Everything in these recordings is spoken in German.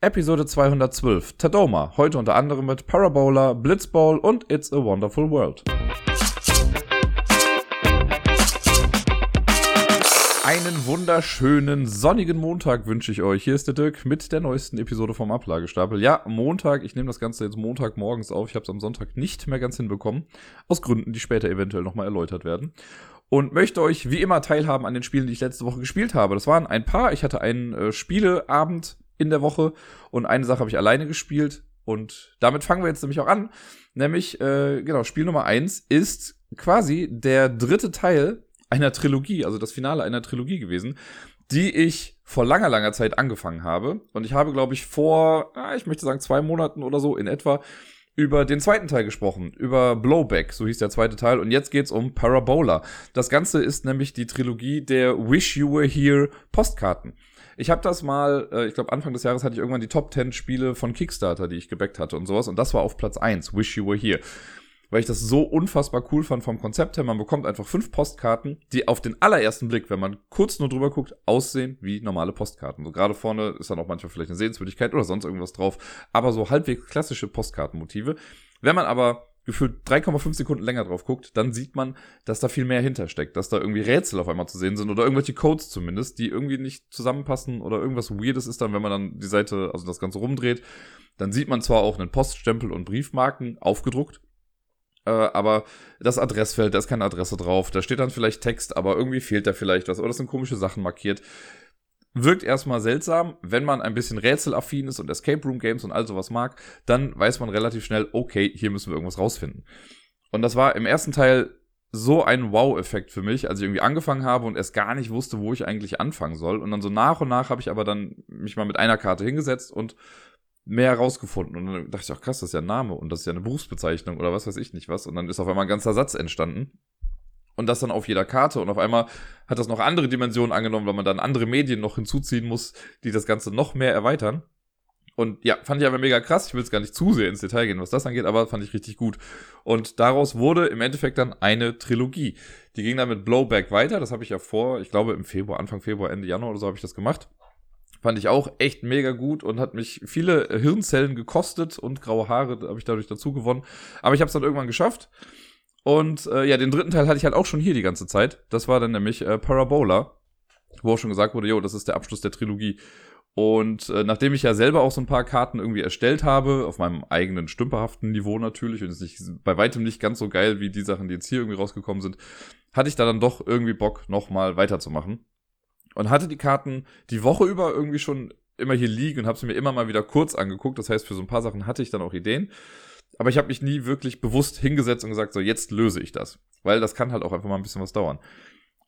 Episode 212, Tadoma, heute unter anderem mit Parabola, Blitzball und It's a Wonderful World. Einen wunderschönen sonnigen Montag wünsche ich euch. Hier ist der Dirk mit der neuesten Episode vom Ablagestapel. Ja, Montag. Ich nehme das Ganze jetzt Montagmorgens auf. Ich habe es am Sonntag nicht mehr ganz hinbekommen. Aus Gründen, die später eventuell nochmal erläutert werden. Und möchte euch wie immer teilhaben an den Spielen, die ich letzte Woche gespielt habe. Das waren ein paar. Ich hatte einen äh, Spieleabend in der Woche und eine Sache habe ich alleine gespielt und damit fangen wir jetzt nämlich auch an. Nämlich, äh, genau, Spiel Nummer eins ist quasi der dritte Teil einer Trilogie, also das Finale einer Trilogie gewesen, die ich vor langer, langer Zeit angefangen habe. Und ich habe, glaube ich, vor, ah, ich möchte sagen, zwei Monaten oder so in etwa über den zweiten Teil gesprochen, über Blowback, so hieß der zweite Teil. Und jetzt geht's um Parabola. Das Ganze ist nämlich die Trilogie der Wish You Were Here Postkarten. Ich habe das mal, äh, ich glaube Anfang des Jahres hatte ich irgendwann die Top 10 Spiele von Kickstarter, die ich gebackt hatte und sowas. Und das war auf Platz 1, Wish You Were Here. Weil ich das so unfassbar cool fand vom Konzept her. Man bekommt einfach fünf Postkarten, die auf den allerersten Blick, wenn man kurz nur drüber guckt, aussehen wie normale Postkarten. So gerade vorne ist dann auch manchmal vielleicht eine Sehenswürdigkeit oder sonst irgendwas drauf. Aber so halbwegs klassische Postkartenmotive. Wenn man aber gefühlt 3,5 Sekunden länger drauf guckt, dann sieht man, dass da viel mehr hintersteckt, dass da irgendwie Rätsel auf einmal zu sehen sind oder irgendwelche Codes zumindest, die irgendwie nicht zusammenpassen oder irgendwas Weirdes ist dann, wenn man dann die Seite, also das Ganze rumdreht, dann sieht man zwar auch einen Poststempel und Briefmarken aufgedruckt, äh, aber das Adressfeld, da ist keine Adresse drauf, da steht dann vielleicht Text, aber irgendwie fehlt da vielleicht was oder das sind komische Sachen markiert wirkt erstmal seltsam. Wenn man ein bisschen rätselaffin ist und Escape Room Games und all sowas mag, dann weiß man relativ schnell, okay, hier müssen wir irgendwas rausfinden. Und das war im ersten Teil so ein Wow-Effekt für mich, als ich irgendwie angefangen habe und erst gar nicht wusste, wo ich eigentlich anfangen soll. Und dann so nach und nach habe ich aber dann mich mal mit einer Karte hingesetzt und mehr herausgefunden. Und dann dachte ich auch, krass, das ist ja ein Name und das ist ja eine Berufsbezeichnung oder was weiß ich nicht was. Und dann ist auf einmal ein ganzer Satz entstanden und das dann auf jeder Karte. Und auf einmal hat das noch andere Dimensionen angenommen, weil man dann andere Medien noch hinzuziehen muss, die das Ganze noch mehr erweitern. Und ja, fand ich aber mega krass. Ich will jetzt gar nicht zu sehr ins Detail gehen, was das angeht, aber fand ich richtig gut. Und daraus wurde im Endeffekt dann eine Trilogie. Die ging dann mit Blowback weiter. Das habe ich ja vor, ich glaube im Februar, Anfang Februar, Ende Januar oder so habe ich das gemacht. Fand ich auch echt mega gut und hat mich viele Hirnzellen gekostet und graue Haare habe ich dadurch dazu gewonnen. Aber ich habe es dann irgendwann geschafft. Und äh, ja, den dritten Teil hatte ich halt auch schon hier die ganze Zeit. Das war dann nämlich äh, Parabola, wo auch schon gesagt wurde, jo, das ist der Abschluss der Trilogie. Und äh, nachdem ich ja selber auch so ein paar Karten irgendwie erstellt habe, auf meinem eigenen stümperhaften Niveau natürlich, und es ist bei weitem nicht ganz so geil wie die Sachen, die jetzt hier irgendwie rausgekommen sind, hatte ich da dann doch irgendwie Bock, nochmal weiterzumachen. Und hatte die Karten die Woche über irgendwie schon immer hier liegen und habe sie mir immer mal wieder kurz angeguckt. Das heißt, für so ein paar Sachen hatte ich dann auch Ideen. Aber ich habe mich nie wirklich bewusst hingesetzt und gesagt, so jetzt löse ich das. Weil das kann halt auch einfach mal ein bisschen was dauern.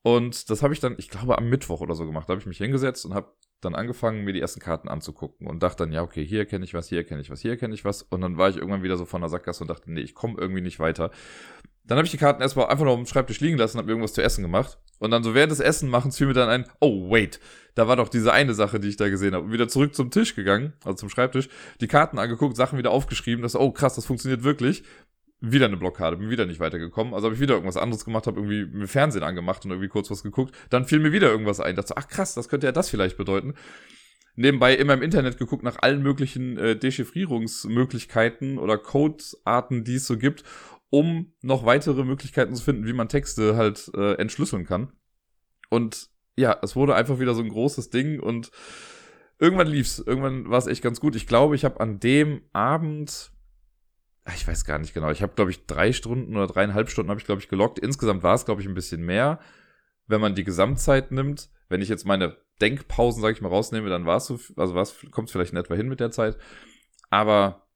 Und das habe ich dann, ich glaube, am Mittwoch oder so gemacht. Da habe ich mich hingesetzt und habe dann angefangen, mir die ersten Karten anzugucken und dachte dann, ja, okay, hier kenne ich was, hier kenne ich was, hier kenne ich was. Und dann war ich irgendwann wieder so von der Sackgasse und dachte, nee, ich komme irgendwie nicht weiter. Dann habe ich die Karten erstmal einfach noch auf dem Schreibtisch liegen lassen habe irgendwas zu essen gemacht. Und dann so während des Essen machen fiel mir dann ein, oh wait, da war doch diese eine Sache, die ich da gesehen habe. Und wieder zurück zum Tisch gegangen, also zum Schreibtisch, die Karten angeguckt, Sachen wieder aufgeschrieben, dass, oh krass, das funktioniert wirklich. Wieder eine Blockade, bin wieder nicht weitergekommen. Also habe ich wieder irgendwas anderes gemacht, habe irgendwie mir Fernsehen angemacht und irgendwie kurz was geguckt. Dann fiel mir wieder irgendwas ein. Dachte, ach krass, das könnte ja das vielleicht bedeuten nebenbei immer im Internet geguckt nach allen möglichen äh, Dechiffrierungsmöglichkeiten oder Codearten, die es so gibt um noch weitere Möglichkeiten zu finden, wie man Texte halt äh, entschlüsseln kann. Und ja, es wurde einfach wieder so ein großes Ding und irgendwann lief's. Irgendwann war es echt ganz gut. Ich glaube, ich habe an dem Abend, ich weiß gar nicht genau, ich habe glaube ich drei Stunden oder dreieinhalb Stunden habe ich glaube ich gelockt. Insgesamt war es glaube ich ein bisschen mehr, wenn man die Gesamtzeit nimmt. Wenn ich jetzt meine Denkpausen, sage ich mal, rausnehme, dann war es so, also kommt es vielleicht in etwa hin mit der Zeit. Aber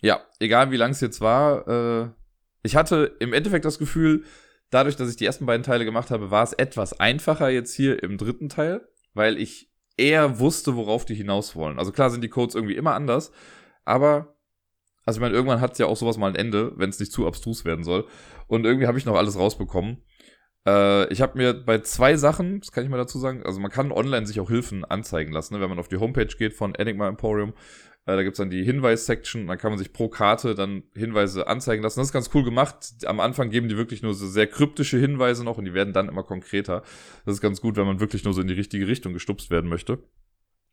ja, egal wie lang es jetzt war, äh, ich hatte im Endeffekt das Gefühl, dadurch, dass ich die ersten beiden Teile gemacht habe, war es etwas einfacher jetzt hier im dritten Teil, weil ich eher wusste, worauf die hinaus wollen. Also klar sind die Codes irgendwie immer anders, aber also ich meine, irgendwann hat es ja auch sowas mal ein Ende, wenn es nicht zu abstrus werden soll. Und irgendwie habe ich noch alles rausbekommen. Äh, ich habe mir bei zwei Sachen, das kann ich mal dazu sagen, also man kann online sich auch Hilfen anzeigen lassen, ne? wenn man auf die Homepage geht von Enigma Emporium. Äh, da gibt's dann die Hinweis-Section, da kann man sich pro Karte dann Hinweise anzeigen lassen. Das ist ganz cool gemacht. Am Anfang geben die wirklich nur so sehr kryptische Hinweise noch und die werden dann immer konkreter. Das ist ganz gut, wenn man wirklich nur so in die richtige Richtung gestupst werden möchte.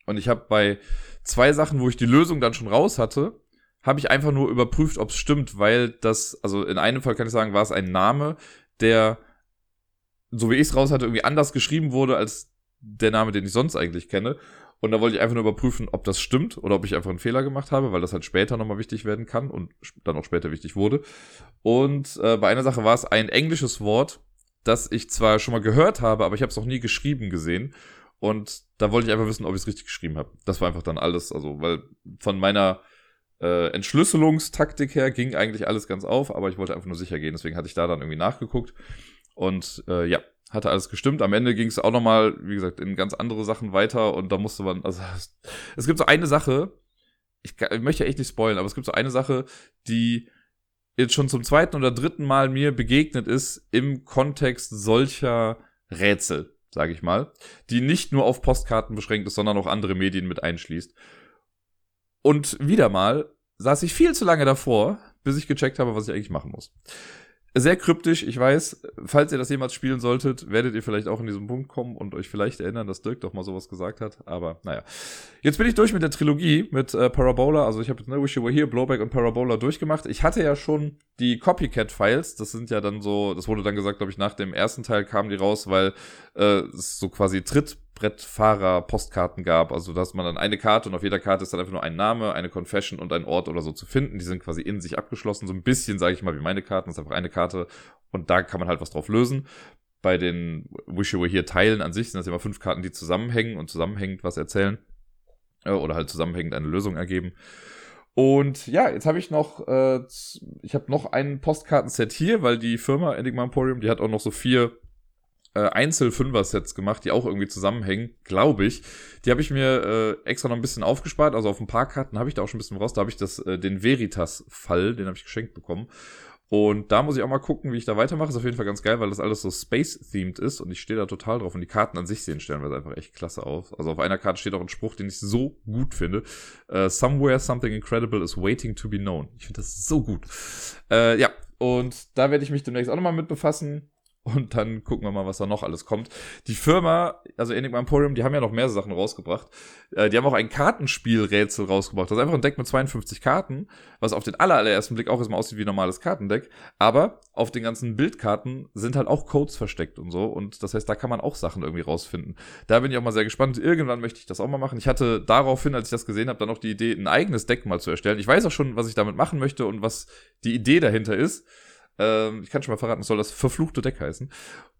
Und ich habe bei zwei Sachen, wo ich die Lösung dann schon raus hatte, habe ich einfach nur überprüft, ob es stimmt, weil das, also in einem Fall kann ich sagen, war es ein Name, der, so wie ich es raus hatte, irgendwie anders geschrieben wurde als der Name, den ich sonst eigentlich kenne. Und da wollte ich einfach nur überprüfen, ob das stimmt oder ob ich einfach einen Fehler gemacht habe, weil das halt später nochmal wichtig werden kann und dann auch später wichtig wurde. Und äh, bei einer Sache war es ein englisches Wort, das ich zwar schon mal gehört habe, aber ich habe es noch nie geschrieben gesehen. Und da wollte ich einfach wissen, ob ich es richtig geschrieben habe. Das war einfach dann alles, also, weil von meiner äh, Entschlüsselungstaktik her ging eigentlich alles ganz auf, aber ich wollte einfach nur sicher gehen. Deswegen hatte ich da dann irgendwie nachgeguckt. Und äh, ja, hatte alles gestimmt. Am Ende ging es auch nochmal, wie gesagt, in ganz andere Sachen weiter und da musste man, also es gibt so eine Sache, ich, ich möchte echt nicht spoilen, aber es gibt so eine Sache, die jetzt schon zum zweiten oder dritten Mal mir begegnet ist im Kontext solcher Rätsel, sage ich mal, die nicht nur auf Postkarten beschränkt ist, sondern auch andere Medien mit einschließt. Und wieder mal saß ich viel zu lange davor, bis ich gecheckt habe, was ich eigentlich machen muss. Sehr kryptisch, ich weiß. Falls ihr das jemals spielen solltet, werdet ihr vielleicht auch in diesen Punkt kommen und euch vielleicht erinnern, dass Dirk doch mal sowas gesagt hat. Aber naja. Jetzt bin ich durch mit der Trilogie, mit äh, Parabola. Also ich habe ne, Wish You Were Here, Blowback und Parabola durchgemacht. Ich hatte ja schon die Copycat-Files. Das sind ja dann so, das wurde dann gesagt, glaube ich, nach dem ersten Teil kamen die raus, weil äh, es so quasi Tritt Brettfahrer-Postkarten gab. Also, dass man dann eine Karte und auf jeder Karte ist dann einfach nur ein Name, eine Confession und ein Ort oder so zu finden. Die sind quasi in sich abgeschlossen. So ein bisschen, sage ich mal, wie meine Karten. Das ist einfach eine Karte und da kann man halt was drauf lösen. Bei den Wish You Were Here Teilen an sich sind das immer fünf Karten, die zusammenhängen und zusammenhängend was erzählen. Äh, oder halt zusammenhängend eine Lösung ergeben. Und ja, jetzt habe ich noch, äh, ich habe noch ein Postkartenset hier, weil die Firma Enigma Emporium, die hat auch noch so vier äh, Einzel-Fünfer-Sets gemacht, die auch irgendwie zusammenhängen, glaube ich. Die habe ich mir äh, extra noch ein bisschen aufgespart. Also auf ein paar Karten habe ich da auch schon ein bisschen raus. Da habe ich das, äh, den Veritas-Fall, den habe ich geschenkt bekommen. Und da muss ich auch mal gucken, wie ich da weitermache. Ist auf jeden Fall ganz geil, weil das alles so Space-themed ist und ich stehe da total drauf. Und die Karten an sich sehen stellenweise einfach echt klasse aus. Also auf einer Karte steht auch ein Spruch, den ich so gut finde. Uh, Somewhere something incredible is waiting to be known. Ich finde das so gut. Uh, ja, und da werde ich mich demnächst auch nochmal mit befassen und dann gucken wir mal, was da noch alles kommt. Die Firma, also Enigma Emporium, die haben ja noch mehr Sachen rausgebracht. Äh, die haben auch ein Kartenspielrätsel rausgebracht. Das ist einfach ein Deck mit 52 Karten, was auf den allerersten Blick auch erstmal aussieht wie ein normales Kartendeck. Aber auf den ganzen Bildkarten sind halt auch Codes versteckt und so. Und das heißt, da kann man auch Sachen irgendwie rausfinden. Da bin ich auch mal sehr gespannt. Irgendwann möchte ich das auch mal machen. Ich hatte daraufhin, als ich das gesehen habe, dann auch die Idee, ein eigenes Deck mal zu erstellen. Ich weiß auch schon, was ich damit machen möchte und was die Idee dahinter ist. Ähm, ich kann schon mal verraten, es soll das verfluchte Deck heißen.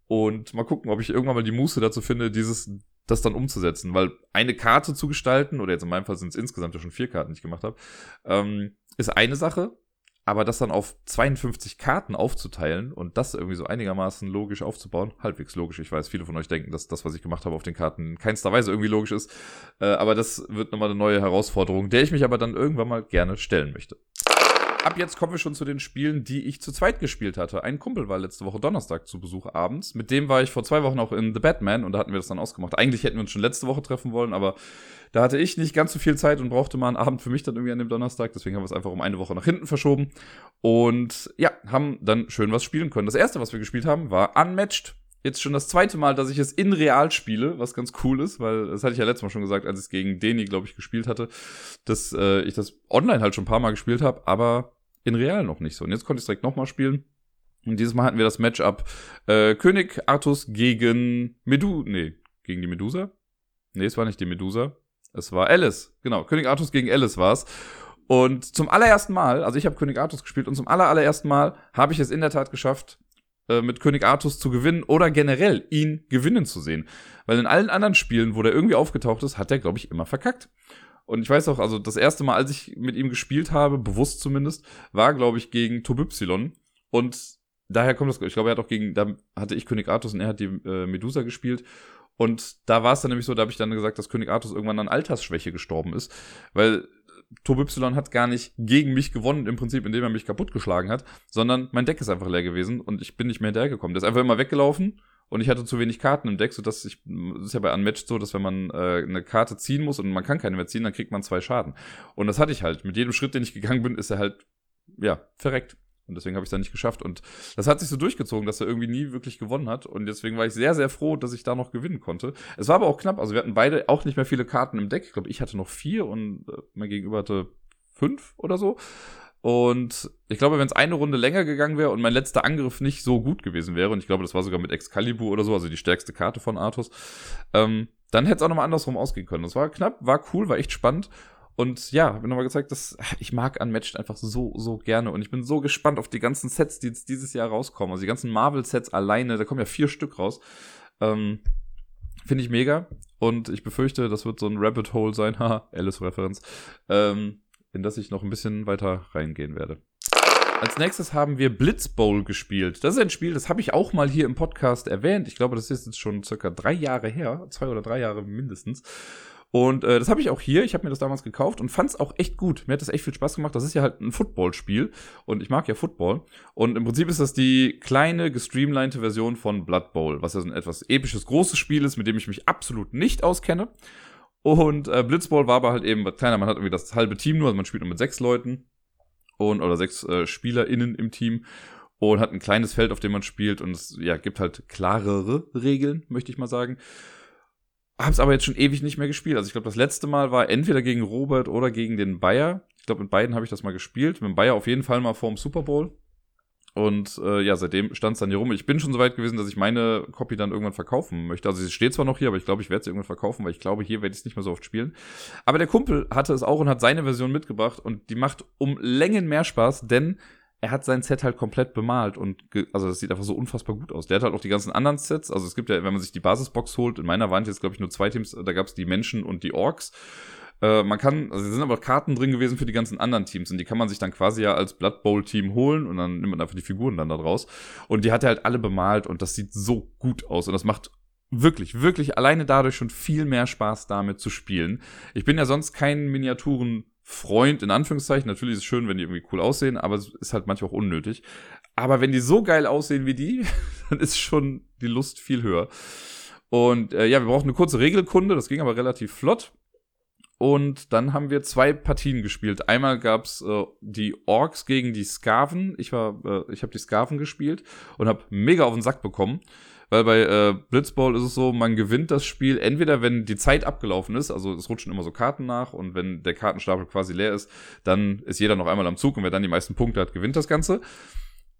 Und mal gucken, ob ich irgendwann mal die Muße dazu finde, dieses, das dann umzusetzen. Weil eine Karte zu gestalten, oder jetzt in meinem Fall sind es insgesamt ja schon vier Karten, die ich gemacht habe, ähm, ist eine Sache. Aber das dann auf 52 Karten aufzuteilen und das irgendwie so einigermaßen logisch aufzubauen, halbwegs logisch. Ich weiß, viele von euch denken, dass das, was ich gemacht habe auf den Karten, in keinster Weise irgendwie logisch ist. Äh, aber das wird nochmal eine neue Herausforderung, der ich mich aber dann irgendwann mal gerne stellen möchte ab jetzt kommen wir schon zu den Spielen, die ich zu zweit gespielt hatte. Ein Kumpel war letzte Woche Donnerstag zu Besuch abends. Mit dem war ich vor zwei Wochen auch in The Batman und da hatten wir das dann ausgemacht. Eigentlich hätten wir uns schon letzte Woche treffen wollen, aber da hatte ich nicht ganz so viel Zeit und brauchte mal einen Abend für mich dann irgendwie an dem Donnerstag. Deswegen haben wir es einfach um eine Woche nach hinten verschoben. Und ja, haben dann schön was spielen können. Das erste, was wir gespielt haben, war Unmatched jetzt schon das zweite Mal, dass ich es in real spiele, was ganz cool ist, weil das hatte ich ja letztes Mal schon gesagt, als ich es gegen Deni, glaube ich, gespielt hatte, dass äh, ich das online halt schon ein paar Mal gespielt habe, aber in real noch nicht so. Und jetzt konnte ich es direkt nochmal spielen. Und dieses Mal hatten wir das Matchup äh, König Artus gegen Medu, nee, gegen die Medusa? Nee, es war nicht die Medusa. Es war Alice. Genau, König Artus gegen Alice war's. Und zum allerersten Mal, also ich habe König Artus gespielt und zum aller, allerersten Mal habe ich es in der Tat geschafft, äh, mit König Artus zu gewinnen oder generell ihn gewinnen zu sehen. Weil in allen anderen Spielen, wo der irgendwie aufgetaucht ist, hat er, glaube ich, immer verkackt. Und ich weiß auch, also das erste Mal, als ich mit ihm gespielt habe, bewusst zumindest, war, glaube ich, gegen Tobypsilon. Und daher kommt das, ich glaube, er hat auch gegen, da hatte ich König Artus und er hat die äh, Medusa gespielt. Und da war es dann nämlich so, da habe ich dann gesagt, dass König Artus irgendwann an Altersschwäche gestorben ist. Weil Tobypsilon hat gar nicht gegen mich gewonnen, im Prinzip, indem er mich kaputtgeschlagen hat, sondern mein Deck ist einfach leer gewesen und ich bin nicht mehr hinterhergekommen. Der ist einfach immer weggelaufen und ich hatte zu wenig Karten im Deck, sodass ich, das ist ja bei Unmatched so, dass wenn man äh, eine Karte ziehen muss und man kann keine mehr ziehen, dann kriegt man zwei Schaden. Und das hatte ich halt. Mit jedem Schritt, den ich gegangen bin, ist er halt, ja, verreckt. Und deswegen habe ich es dann nicht geschafft. Und das hat sich so durchgezogen, dass er irgendwie nie wirklich gewonnen hat. Und deswegen war ich sehr, sehr froh, dass ich da noch gewinnen konnte. Es war aber auch knapp. Also wir hatten beide auch nicht mehr viele Karten im Deck. Ich glaube, ich hatte noch vier und äh, mein Gegenüber hatte fünf oder so. Und ich glaube, wenn es eine Runde länger gegangen wäre und mein letzter Angriff nicht so gut gewesen wäre, und ich glaube, das war sogar mit Excalibur oder so, also die stärkste Karte von Artus, ähm, dann hätte es auch nochmal andersrum ausgehen können. Das war knapp, war cool, war echt spannend. Und ja, habe nochmal gezeigt, dass ich mag Unmatched einfach so, so gerne. Und ich bin so gespannt auf die ganzen Sets, die jetzt dieses Jahr rauskommen. Also die ganzen Marvel-Sets alleine, da kommen ja vier Stück raus. Ähm, Finde ich mega. Und ich befürchte, das wird so ein Rabbit Hole sein. Haha, Alice-Referenz. Ähm, in das ich noch ein bisschen weiter reingehen werde. Als nächstes haben wir Blitz Bowl gespielt. Das ist ein Spiel, das habe ich auch mal hier im Podcast erwähnt. Ich glaube, das ist jetzt schon circa drei Jahre her. Zwei oder drei Jahre mindestens. Und äh, das habe ich auch hier. Ich habe mir das damals gekauft und fand es auch echt gut. Mir hat das echt viel Spaß gemacht. Das ist ja halt ein Football-Spiel und ich mag ja Football. Und im Prinzip ist das die kleine, gestreamlinete Version von Blood Bowl, was ja so ein etwas episches, großes Spiel ist, mit dem ich mich absolut nicht auskenne. Und äh, Blitzball war aber halt eben kleiner. Man hat irgendwie das halbe Team nur, also man spielt nur mit sechs Leuten und oder sechs äh, SpielerInnen im Team und hat ein kleines Feld, auf dem man spielt und es ja, gibt halt klarere Regeln, möchte ich mal sagen. Hab's aber jetzt schon ewig nicht mehr gespielt. Also ich glaube, das letzte Mal war entweder gegen Robert oder gegen den Bayer. Ich glaube, mit beiden habe ich das mal gespielt. Mit dem Bayer auf jeden Fall mal vorm Super Bowl. Und äh, ja, seitdem stand es dann hier rum. Ich bin schon so weit gewesen, dass ich meine Copy dann irgendwann verkaufen möchte. Also sie steht zwar noch hier, aber ich glaube, ich werde sie irgendwann verkaufen, weil ich glaube, hier werde ich es nicht mehr so oft spielen. Aber der Kumpel hatte es auch und hat seine Version mitgebracht und die macht um Längen mehr Spaß, denn er hat sein Set halt komplett bemalt und also das sieht einfach so unfassbar gut aus. Der hat halt auch die ganzen anderen Sets. Also es gibt ja, wenn man sich die Basisbox holt, in meiner waren jetzt glaube ich nur zwei Teams, da gab es die Menschen und die Orks. Äh, man kann, also es sind aber Karten drin gewesen für die ganzen anderen Teams und die kann man sich dann quasi ja als Blood Bowl Team holen und dann nimmt man einfach die Figuren dann da draus. Und die hat er halt alle bemalt und das sieht so gut aus und das macht wirklich, wirklich alleine dadurch schon viel mehr Spaß damit zu spielen. Ich bin ja sonst kein Miniaturen-Freund, in Anführungszeichen. Natürlich ist es schön, wenn die irgendwie cool aussehen, aber es ist halt manchmal auch unnötig. Aber wenn die so geil aussehen wie die, dann ist schon die Lust viel höher. Und äh, ja, wir brauchen eine kurze Regelkunde, das ging aber relativ flott. Und dann haben wir zwei Partien gespielt. Einmal gab's äh, die Orks gegen die Skaven. Ich war, äh, ich habe die Skaven gespielt und habe mega auf den Sack bekommen. Weil bei äh, Blitzball ist es so, man gewinnt das Spiel entweder, wenn die Zeit abgelaufen ist, also es rutschen immer so Karten nach und wenn der Kartenstapel quasi leer ist, dann ist jeder noch einmal am Zug und wer dann die meisten Punkte hat, gewinnt das Ganze.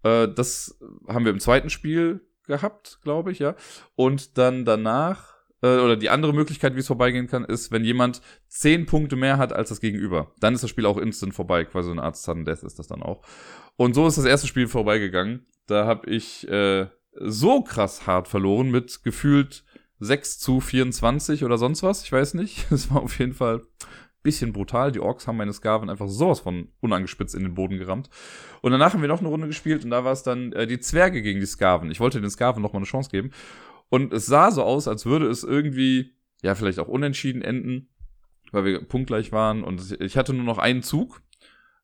Äh, das haben wir im zweiten Spiel gehabt, glaube ich, ja. Und dann danach äh, oder die andere Möglichkeit, wie es vorbeigehen kann, ist, wenn jemand zehn Punkte mehr hat als das Gegenüber. Dann ist das Spiel auch instant vorbei. Quasi eine Art Sudden Death ist das dann auch. Und so ist das erste Spiel vorbeigegangen. Da habe ich äh, so krass hart verloren mit gefühlt 6 zu 24 oder sonst was. Ich weiß nicht. Es war auf jeden Fall bisschen brutal. Die Orks haben meine Skaven einfach sowas von unangespitzt in den Boden gerammt. Und danach haben wir noch eine Runde gespielt und da war es dann äh, die Zwerge gegen die Skaven. Ich wollte den Skaven noch mal eine Chance geben. Und es sah so aus, als würde es irgendwie, ja, vielleicht auch unentschieden enden, weil wir punktgleich waren. Und ich hatte nur noch einen Zug.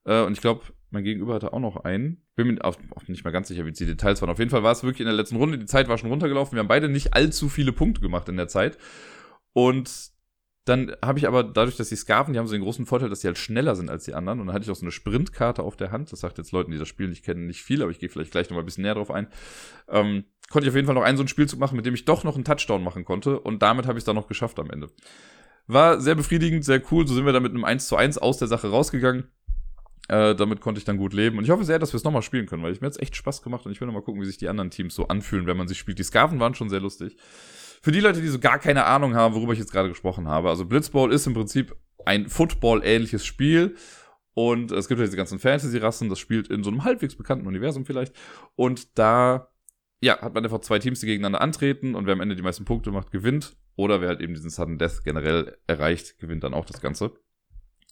Äh, und ich glaube, mein Gegenüber hatte auch noch einen. Bin mir auch, auch nicht mehr ganz sicher, wie die Details waren. Auf jeden Fall war es wirklich in der letzten Runde. Die Zeit war schon runtergelaufen. Wir haben beide nicht allzu viele Punkte gemacht in der Zeit. Und dann habe ich aber dadurch, dass die Skaven, die haben so den großen Vorteil, dass sie halt schneller sind als die anderen. Und dann hatte ich auch so eine Sprintkarte auf der Hand. Das sagt jetzt Leuten, die das Spiel nicht kennen, nicht viel, aber ich gehe vielleicht gleich noch mal ein bisschen näher drauf ein. Ähm, konnte ich auf jeden Fall noch einen so einen Spielzug machen, mit dem ich doch noch einen Touchdown machen konnte. Und damit habe ich es dann noch geschafft am Ende. War sehr befriedigend, sehr cool. So sind wir dann mit einem 1 zu 1 aus der Sache rausgegangen. Äh, damit konnte ich dann gut leben. Und ich hoffe sehr, dass wir es nochmal spielen können, weil ich mir jetzt echt Spaß gemacht und ich will nochmal gucken, wie sich die anderen Teams so anfühlen, wenn man sich spielt. Die Skaven waren schon sehr lustig. Für die Leute, die so gar keine Ahnung haben, worüber ich jetzt gerade gesprochen habe, also Blitzball ist im Prinzip ein Football-ähnliches Spiel. Und es gibt ja diese ganzen Fantasy-Rassen, das spielt in so einem halbwegs bekannten Universum vielleicht. Und da, ja, hat man einfach zwei Teams, die gegeneinander antreten und wer am Ende die meisten Punkte macht, gewinnt. Oder wer halt eben diesen Sudden Death generell erreicht, gewinnt dann auch das Ganze.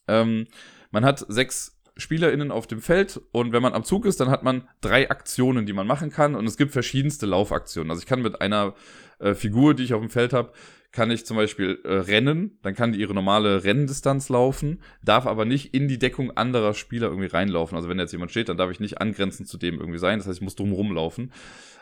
Ähm, man hat sechs SpielerInnen auf dem Feld und wenn man am Zug ist, dann hat man drei Aktionen, die man machen kann und es gibt verschiedenste Laufaktionen. Also ich kann mit einer äh, Figur, die ich auf dem Feld habe, kann ich zum Beispiel äh, rennen, dann kann die ihre normale Renndistanz laufen, darf aber nicht in die Deckung anderer Spieler irgendwie reinlaufen. Also wenn jetzt jemand steht, dann darf ich nicht angrenzend zu dem irgendwie sein. Das heißt, ich muss drum rumlaufen.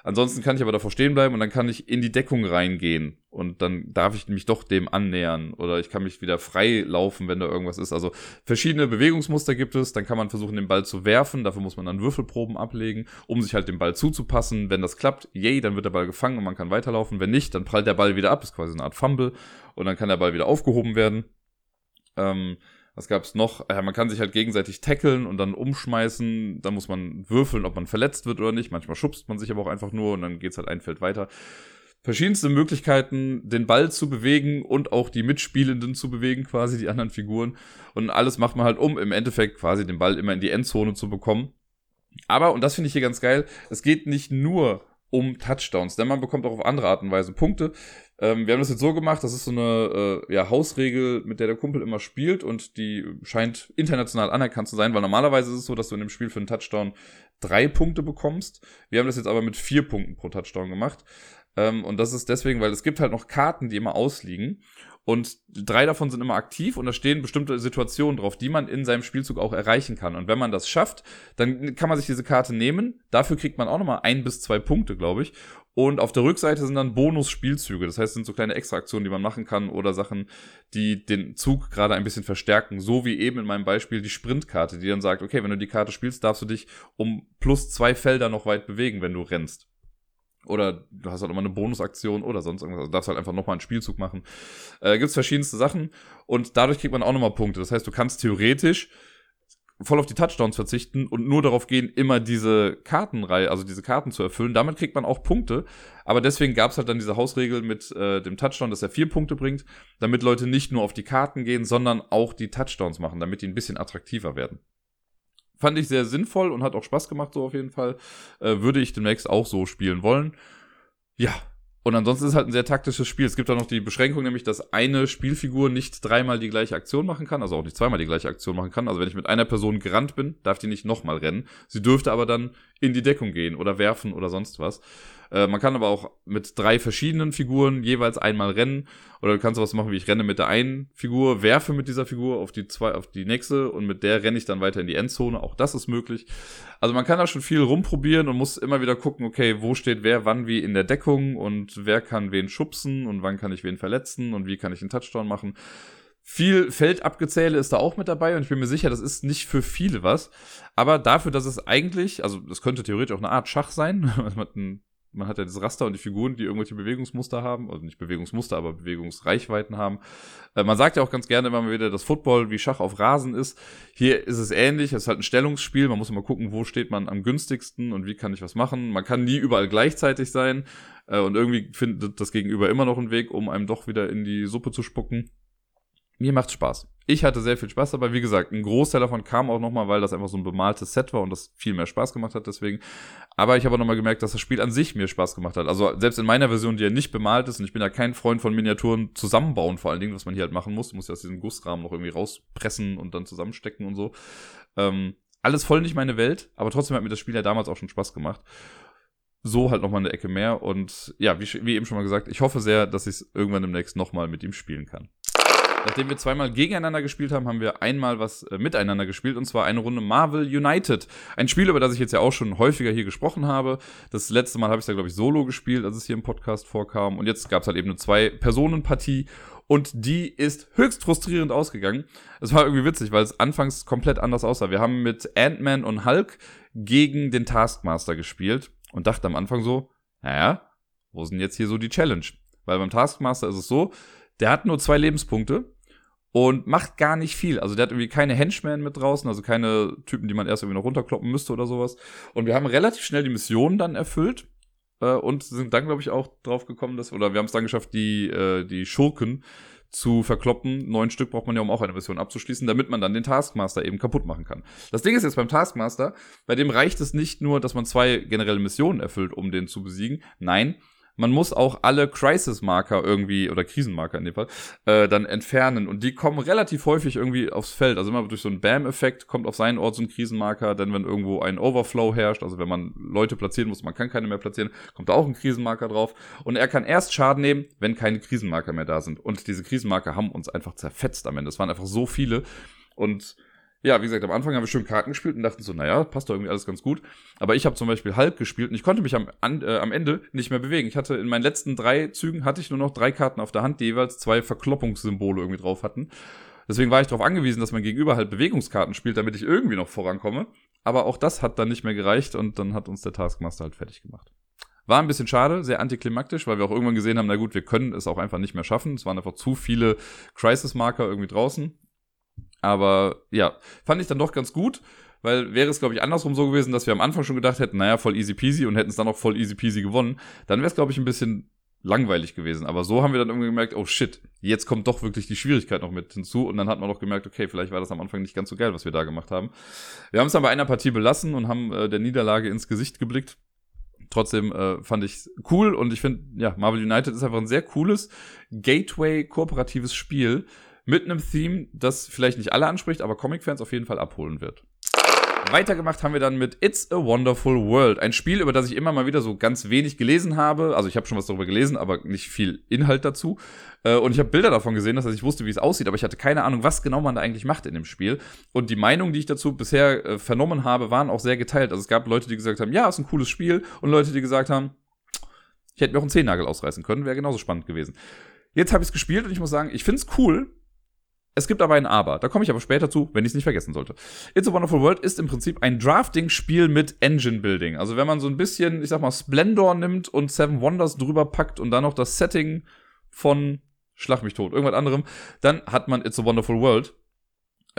Ansonsten kann ich aber davor stehen bleiben und dann kann ich in die Deckung reingehen und dann darf ich mich doch dem annähern oder ich kann mich wieder frei laufen, wenn da irgendwas ist. Also verschiedene Bewegungsmuster gibt es. Dann kann man versuchen, den Ball zu werfen. Dafür muss man dann Würfelproben ablegen, um sich halt dem Ball zuzupassen. Wenn das klappt, yay, dann wird der Ball gefangen und man kann weiterlaufen. Wenn nicht, dann prallt der Ball wieder ab. Ist quasi eine Art Fumble und dann kann der Ball wieder aufgehoben werden. Ähm, was gab's noch? Ja, man kann sich halt gegenseitig tackeln und dann umschmeißen. Da muss man würfeln, ob man verletzt wird oder nicht. Manchmal schubst man sich aber auch einfach nur und dann geht's halt ein Feld weiter. Verschiedenste Möglichkeiten, den Ball zu bewegen und auch die Mitspielenden zu bewegen, quasi die anderen Figuren. Und alles macht man halt um, im Endeffekt quasi den Ball immer in die Endzone zu bekommen. Aber, und das finde ich hier ganz geil, es geht nicht nur um Touchdowns, denn man bekommt auch auf andere Art und Weise Punkte. Ähm, wir haben das jetzt so gemacht, das ist so eine äh, ja, Hausregel, mit der der Kumpel immer spielt und die scheint international anerkannt zu sein, weil normalerweise ist es so, dass du in dem Spiel für einen Touchdown drei Punkte bekommst. Wir haben das jetzt aber mit vier Punkten pro Touchdown gemacht. Ähm, und das ist deswegen, weil es gibt halt noch Karten, die immer ausliegen. Und drei davon sind immer aktiv und da stehen bestimmte Situationen drauf, die man in seinem Spielzug auch erreichen kann. Und wenn man das schafft, dann kann man sich diese Karte nehmen. Dafür kriegt man auch nochmal ein bis zwei Punkte, glaube ich. Und auf der Rückseite sind dann Bonus-Spielzüge. Das heißt, sind so kleine Extraaktionen, die man machen kann oder Sachen, die den Zug gerade ein bisschen verstärken. So wie eben in meinem Beispiel die Sprintkarte, die dann sagt, okay, wenn du die Karte spielst, darfst du dich um plus zwei Felder noch weit bewegen, wenn du rennst. Oder du hast halt immer eine Bonusaktion oder sonst irgendwas. Also darfst halt einfach nochmal einen Spielzug machen. Äh, Gibt verschiedenste Sachen und dadurch kriegt man auch nochmal Punkte. Das heißt, du kannst theoretisch voll auf die Touchdowns verzichten und nur darauf gehen, immer diese Kartenreihe, also diese Karten zu erfüllen. Damit kriegt man auch Punkte. Aber deswegen gab es halt dann diese Hausregel mit äh, dem Touchdown, dass er vier Punkte bringt, damit Leute nicht nur auf die Karten gehen, sondern auch die Touchdowns machen, damit die ein bisschen attraktiver werden. Fand ich sehr sinnvoll und hat auch Spaß gemacht, so auf jeden Fall. Äh, würde ich demnächst auch so spielen wollen. Ja, und ansonsten ist es halt ein sehr taktisches Spiel. Es gibt auch noch die Beschränkung, nämlich, dass eine Spielfigur nicht dreimal die gleiche Aktion machen kann, also auch nicht zweimal die gleiche Aktion machen kann. Also wenn ich mit einer Person gerannt bin, darf die nicht nochmal rennen. Sie dürfte aber dann in die Deckung gehen oder werfen oder sonst was. Äh, man kann aber auch mit drei verschiedenen Figuren jeweils einmal rennen. Oder du kannst sowas machen, wie ich renne mit der einen Figur, werfe mit dieser Figur auf die zwei, auf die nächste und mit der renne ich dann weiter in die Endzone. Auch das ist möglich. Also man kann da schon viel rumprobieren und muss immer wieder gucken, okay, wo steht wer wann wie in der Deckung und wer kann wen schubsen und wann kann ich wen verletzen und wie kann ich einen Touchdown machen. Viel Feldabgezähle ist da auch mit dabei und ich bin mir sicher, das ist nicht für viele was. Aber dafür, dass es eigentlich, also das könnte theoretisch auch eine Art Schach sein, mit einem man hat ja das Raster und die Figuren, die irgendwelche Bewegungsmuster haben, also nicht Bewegungsmuster, aber Bewegungsreichweiten haben. Äh, man sagt ja auch ganz gerne immer wieder, dass Football wie Schach auf Rasen ist. Hier ist es ähnlich, es ist halt ein Stellungsspiel, man muss immer gucken, wo steht man am günstigsten und wie kann ich was machen. Man kann nie überall gleichzeitig sein äh, und irgendwie findet das Gegenüber immer noch einen Weg, um einem doch wieder in die Suppe zu spucken mir macht's Spaß. Ich hatte sehr viel Spaß dabei. Wie gesagt, ein Großteil davon kam auch nochmal, weil das einfach so ein bemaltes Set war und das viel mehr Spaß gemacht hat deswegen. Aber ich habe auch nochmal gemerkt, dass das Spiel an sich mir Spaß gemacht hat. Also selbst in meiner Version, die ja nicht bemalt ist, und ich bin ja kein Freund von Miniaturen zusammenbauen, vor allen Dingen, was man hier halt machen muss. Du musst ja aus diesem Gussrahmen noch irgendwie rauspressen und dann zusammenstecken und so. Ähm, alles voll nicht meine Welt, aber trotzdem hat mir das Spiel ja damals auch schon Spaß gemacht so halt nochmal eine Ecke mehr. Und ja, wie, wie, eben schon mal gesagt, ich hoffe sehr, dass ich es irgendwann demnächst nochmal mit ihm spielen kann. Nachdem wir zweimal gegeneinander gespielt haben, haben wir einmal was äh, miteinander gespielt und zwar eine Runde Marvel United. Ein Spiel, über das ich jetzt ja auch schon häufiger hier gesprochen habe. Das letzte Mal habe ich es ja, glaube ich, solo gespielt, als es hier im Podcast vorkam. Und jetzt gab es halt eben eine Zwei-Personen-Partie und die ist höchst frustrierend ausgegangen. Es war irgendwie witzig, weil es anfangs komplett anders aussah. Wir haben mit Ant-Man und Hulk gegen den Taskmaster gespielt und dachte am Anfang so, naja, wo sind jetzt hier so die Challenge? Weil beim Taskmaster ist es so, der hat nur zwei Lebenspunkte und macht gar nicht viel. Also der hat irgendwie keine Henchmen mit draußen, also keine Typen, die man erst irgendwie noch runterkloppen müsste oder sowas. Und wir haben relativ schnell die Mission dann erfüllt äh, und sind dann, glaube ich, auch drauf gekommen, dass, oder wir haben es dann geschafft, die, äh, die Schurken zu verkloppen. Neun Stück braucht man ja, um auch eine Mission abzuschließen, damit man dann den Taskmaster eben kaputt machen kann. Das Ding ist jetzt beim Taskmaster, bei dem reicht es nicht nur, dass man zwei generelle Missionen erfüllt, um den zu besiegen. Nein, man muss auch alle Crisis-Marker irgendwie, oder Krisenmarker in dem Fall, äh, dann entfernen. Und die kommen relativ häufig irgendwie aufs Feld. Also immer durch so einen Bam-Effekt kommt auf seinen Ort so ein Krisenmarker. Denn wenn irgendwo ein Overflow herrscht, also wenn man Leute platzieren muss, man kann keine mehr platzieren, kommt da auch ein Krisenmarker drauf. Und er kann erst Schaden nehmen, wenn keine Krisenmarker mehr da sind. Und diese Krisenmarker haben uns einfach zerfetzt am Ende. Es waren einfach so viele. Und ja, wie gesagt, am Anfang haben wir schön Karten gespielt und dachten so, naja, passt doch irgendwie alles ganz gut. Aber ich habe zum Beispiel Hulk gespielt und ich konnte mich am, an, äh, am Ende nicht mehr bewegen. Ich hatte in meinen letzten drei Zügen hatte ich nur noch drei Karten auf der Hand, die jeweils zwei Verkloppungssymbole irgendwie drauf hatten. Deswegen war ich darauf angewiesen, dass mein Gegenüber halt Bewegungskarten spielt, damit ich irgendwie noch vorankomme. Aber auch das hat dann nicht mehr gereicht und dann hat uns der Taskmaster halt fertig gemacht. War ein bisschen schade, sehr antiklimaktisch, weil wir auch irgendwann gesehen haben, na gut, wir können es auch einfach nicht mehr schaffen. Es waren einfach zu viele Crisis-Marker irgendwie draußen. Aber ja, fand ich dann doch ganz gut, weil wäre es, glaube ich, andersrum so gewesen, dass wir am Anfang schon gedacht hätten, naja, voll easy peasy und hätten es dann auch voll easy peasy gewonnen, dann wäre es, glaube ich, ein bisschen langweilig gewesen. Aber so haben wir dann irgendwie gemerkt, oh shit, jetzt kommt doch wirklich die Schwierigkeit noch mit hinzu. Und dann hat man doch gemerkt, okay, vielleicht war das am Anfang nicht ganz so geil, was wir da gemacht haben. Wir haben es dann bei einer Partie belassen und haben äh, der Niederlage ins Gesicht geblickt. Trotzdem äh, fand ich cool und ich finde, ja, Marvel United ist einfach ein sehr cooles Gateway-kooperatives Spiel, mit einem Theme, das vielleicht nicht alle anspricht, aber Comic-Fans auf jeden Fall abholen wird. Weitergemacht haben wir dann mit It's a Wonderful World. Ein Spiel, über das ich immer mal wieder so ganz wenig gelesen habe. Also ich habe schon was darüber gelesen, aber nicht viel Inhalt dazu. Äh, und ich habe Bilder davon gesehen, dass ich wusste, wie es aussieht, aber ich hatte keine Ahnung, was genau man da eigentlich macht in dem Spiel. Und die Meinungen, die ich dazu bisher äh, vernommen habe, waren auch sehr geteilt. Also es gab Leute, die gesagt haben, ja, ist ein cooles Spiel. Und Leute, die gesagt haben, ich hätte mir auch einen Zehennagel ausreißen können, wäre genauso spannend gewesen. Jetzt habe ich es gespielt und ich muss sagen, ich finde es cool, es gibt aber ein Aber. Da komme ich aber später zu, wenn ich es nicht vergessen sollte. It's a Wonderful World ist im Prinzip ein Drafting-Spiel mit Engine-Building. Also wenn man so ein bisschen, ich sag mal, Splendor nimmt und Seven Wonders drüber packt und dann noch das Setting von Schlag mich tot, irgendwas anderem, dann hat man It's a Wonderful World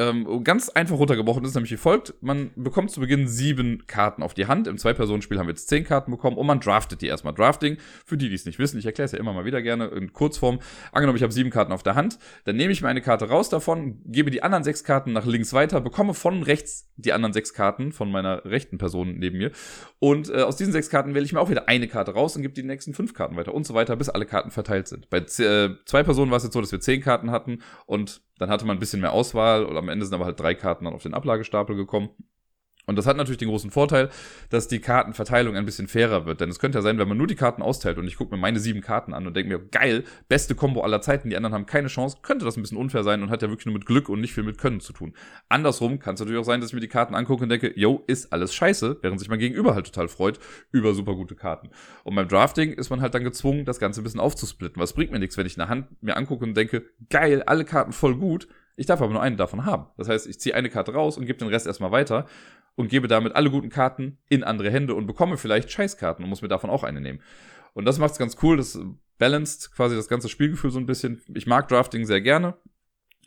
ähm, ganz einfach runtergebrochen ist nämlich wie folgt. Man bekommt zu Beginn sieben Karten auf die Hand. Im Zwei-Personen-Spiel haben wir jetzt zehn Karten bekommen und man draftet die erstmal. Drafting, für die, die es nicht wissen, ich erkläre es ja immer mal wieder gerne in Kurzform. Angenommen, ich habe sieben Karten auf der Hand, dann nehme ich mir eine Karte raus davon, gebe die anderen sechs Karten nach links weiter, bekomme von rechts die anderen sechs Karten von meiner rechten Person neben mir. Und äh, aus diesen sechs Karten wähle ich mir auch wieder eine Karte raus und gebe die nächsten fünf Karten weiter und so weiter, bis alle Karten verteilt sind. Bei äh, zwei Personen war es jetzt so, dass wir zehn Karten hatten und dann hatte man ein bisschen mehr Auswahl und am Ende sind aber halt drei Karten dann auf den Ablagestapel gekommen. Und das hat natürlich den großen Vorteil, dass die Kartenverteilung ein bisschen fairer wird. Denn es könnte ja sein, wenn man nur die Karten austeilt und ich gucke mir meine sieben Karten an und denke mir, geil, beste Combo aller Zeiten, die anderen haben keine Chance, könnte das ein bisschen unfair sein und hat ja wirklich nur mit Glück und nicht viel mit Können zu tun. Andersrum kann es natürlich auch sein, dass ich mir die Karten angucke und denke, yo, ist alles scheiße, während sich mein Gegenüber halt total freut über super gute Karten. Und beim Drafting ist man halt dann gezwungen, das Ganze ein bisschen aufzusplitten. Was bringt mir nichts, wenn ich eine Hand mir angucke und denke, geil, alle Karten voll gut, ich darf aber nur eine davon haben. Das heißt, ich ziehe eine Karte raus und gebe den Rest erstmal weiter und gebe damit alle guten Karten in andere Hände und bekomme vielleicht Scheißkarten und muss mir davon auch eine nehmen. Und das macht es ganz cool, das balanced quasi das ganze Spielgefühl so ein bisschen. Ich mag Drafting sehr gerne.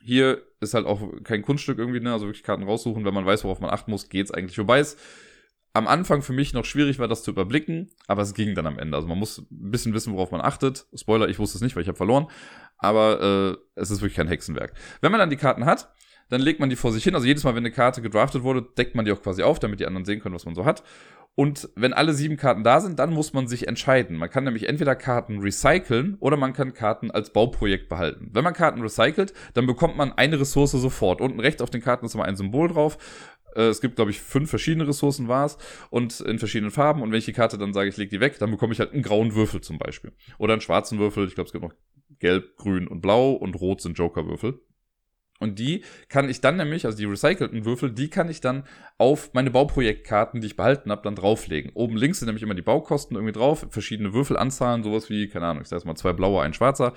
Hier ist halt auch kein Kunststück irgendwie, ne? also wirklich Karten raussuchen, wenn man weiß, worauf man achten muss, geht's eigentlich. Wobei es am Anfang für mich noch schwierig war, das zu überblicken, aber es ging dann am Ende. Also man muss ein bisschen wissen, worauf man achtet. Spoiler, ich wusste es nicht, weil ich habe verloren. Aber äh, es ist wirklich kein Hexenwerk. Wenn man dann die Karten hat, dann legt man die vor sich hin. Also jedes Mal, wenn eine Karte gedraftet wurde, deckt man die auch quasi auf, damit die anderen sehen können, was man so hat. Und wenn alle sieben Karten da sind, dann muss man sich entscheiden. Man kann nämlich entweder Karten recyceln oder man kann Karten als Bauprojekt behalten. Wenn man Karten recycelt, dann bekommt man eine Ressource sofort. Unten rechts auf den Karten ist immer ein Symbol drauf. Äh, es gibt, glaube ich, fünf verschiedene Ressourcen war es und in verschiedenen Farben. Und wenn ich die Karte dann sage, ich lege die weg, dann bekomme ich halt einen grauen Würfel zum Beispiel. Oder einen schwarzen Würfel. Ich glaube, es gibt noch gelb, grün und blau und rot sind Joker-Würfel. Und die kann ich dann nämlich, also die recycelten Würfel, die kann ich dann auf meine Bauprojektkarten, die ich behalten habe, dann drauflegen. Oben links sind nämlich immer die Baukosten irgendwie drauf, verschiedene Würfelanzahlen, sowas wie, keine Ahnung, ich sag mal zwei blaue, ein schwarzer.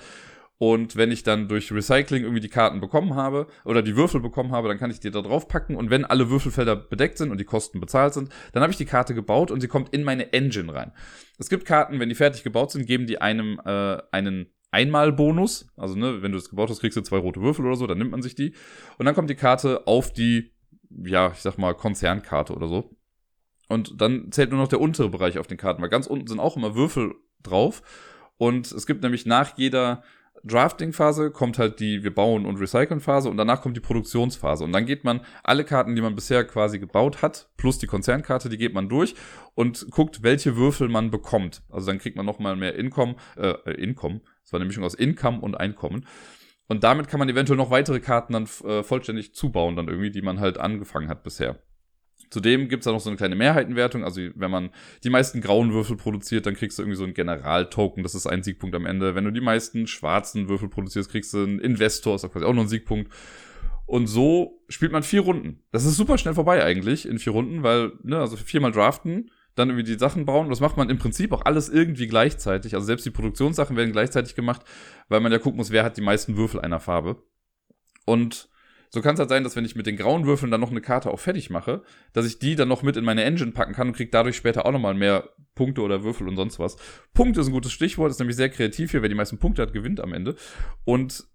Und wenn ich dann durch Recycling irgendwie die Karten bekommen habe oder die Würfel bekommen habe, dann kann ich die da drauf packen. Und wenn alle Würfelfelder bedeckt sind und die Kosten bezahlt sind, dann habe ich die Karte gebaut und sie kommt in meine Engine rein. Es gibt Karten, wenn die fertig gebaut sind, geben die einem äh, einen Einmal-Bonus. Also, ne, wenn du es gebaut hast, kriegst du zwei rote Würfel oder so, dann nimmt man sich die. Und dann kommt die Karte auf die, ja, ich sag mal, Konzernkarte oder so. Und dann zählt nur noch der untere Bereich auf den Karten, weil ganz unten sind auch immer Würfel drauf. Und es gibt nämlich nach jeder Drafting-Phase kommt halt die wir bauen und recyceln Phase und danach kommt die Produktionsphase und dann geht man alle Karten, die man bisher quasi gebaut hat, plus die Konzernkarte, die geht man durch und guckt, welche Würfel man bekommt. Also dann kriegt man nochmal mehr Income, äh, Income. Das war eine Mischung aus Income und Einkommen. Und damit kann man eventuell noch weitere Karten dann äh, vollständig zubauen, dann irgendwie, die man halt angefangen hat bisher. Zudem gibt's da noch so eine kleine Mehrheitenwertung. Also wenn man die meisten grauen Würfel produziert, dann kriegst du irgendwie so einen General-Token. Das ist ein Siegpunkt am Ende. Wenn du die meisten schwarzen Würfel produzierst, kriegst du einen Investor. Ist quasi auch noch ein Siegpunkt. Und so spielt man vier Runden. Das ist super schnell vorbei eigentlich in vier Runden, weil, ne, also viermal draften, dann irgendwie die Sachen bauen. Das macht man im Prinzip auch alles irgendwie gleichzeitig. Also selbst die Produktionssachen werden gleichzeitig gemacht, weil man ja gucken muss, wer hat die meisten Würfel einer Farbe. Und so kann es halt sein, dass wenn ich mit den grauen Würfeln dann noch eine Karte auch fertig mache, dass ich die dann noch mit in meine Engine packen kann und kriege dadurch später auch nochmal mehr Punkte oder Würfel und sonst was. Punkt ist ein gutes Stichwort, ist nämlich sehr kreativ hier. Wer die meisten Punkte hat, gewinnt am Ende. Und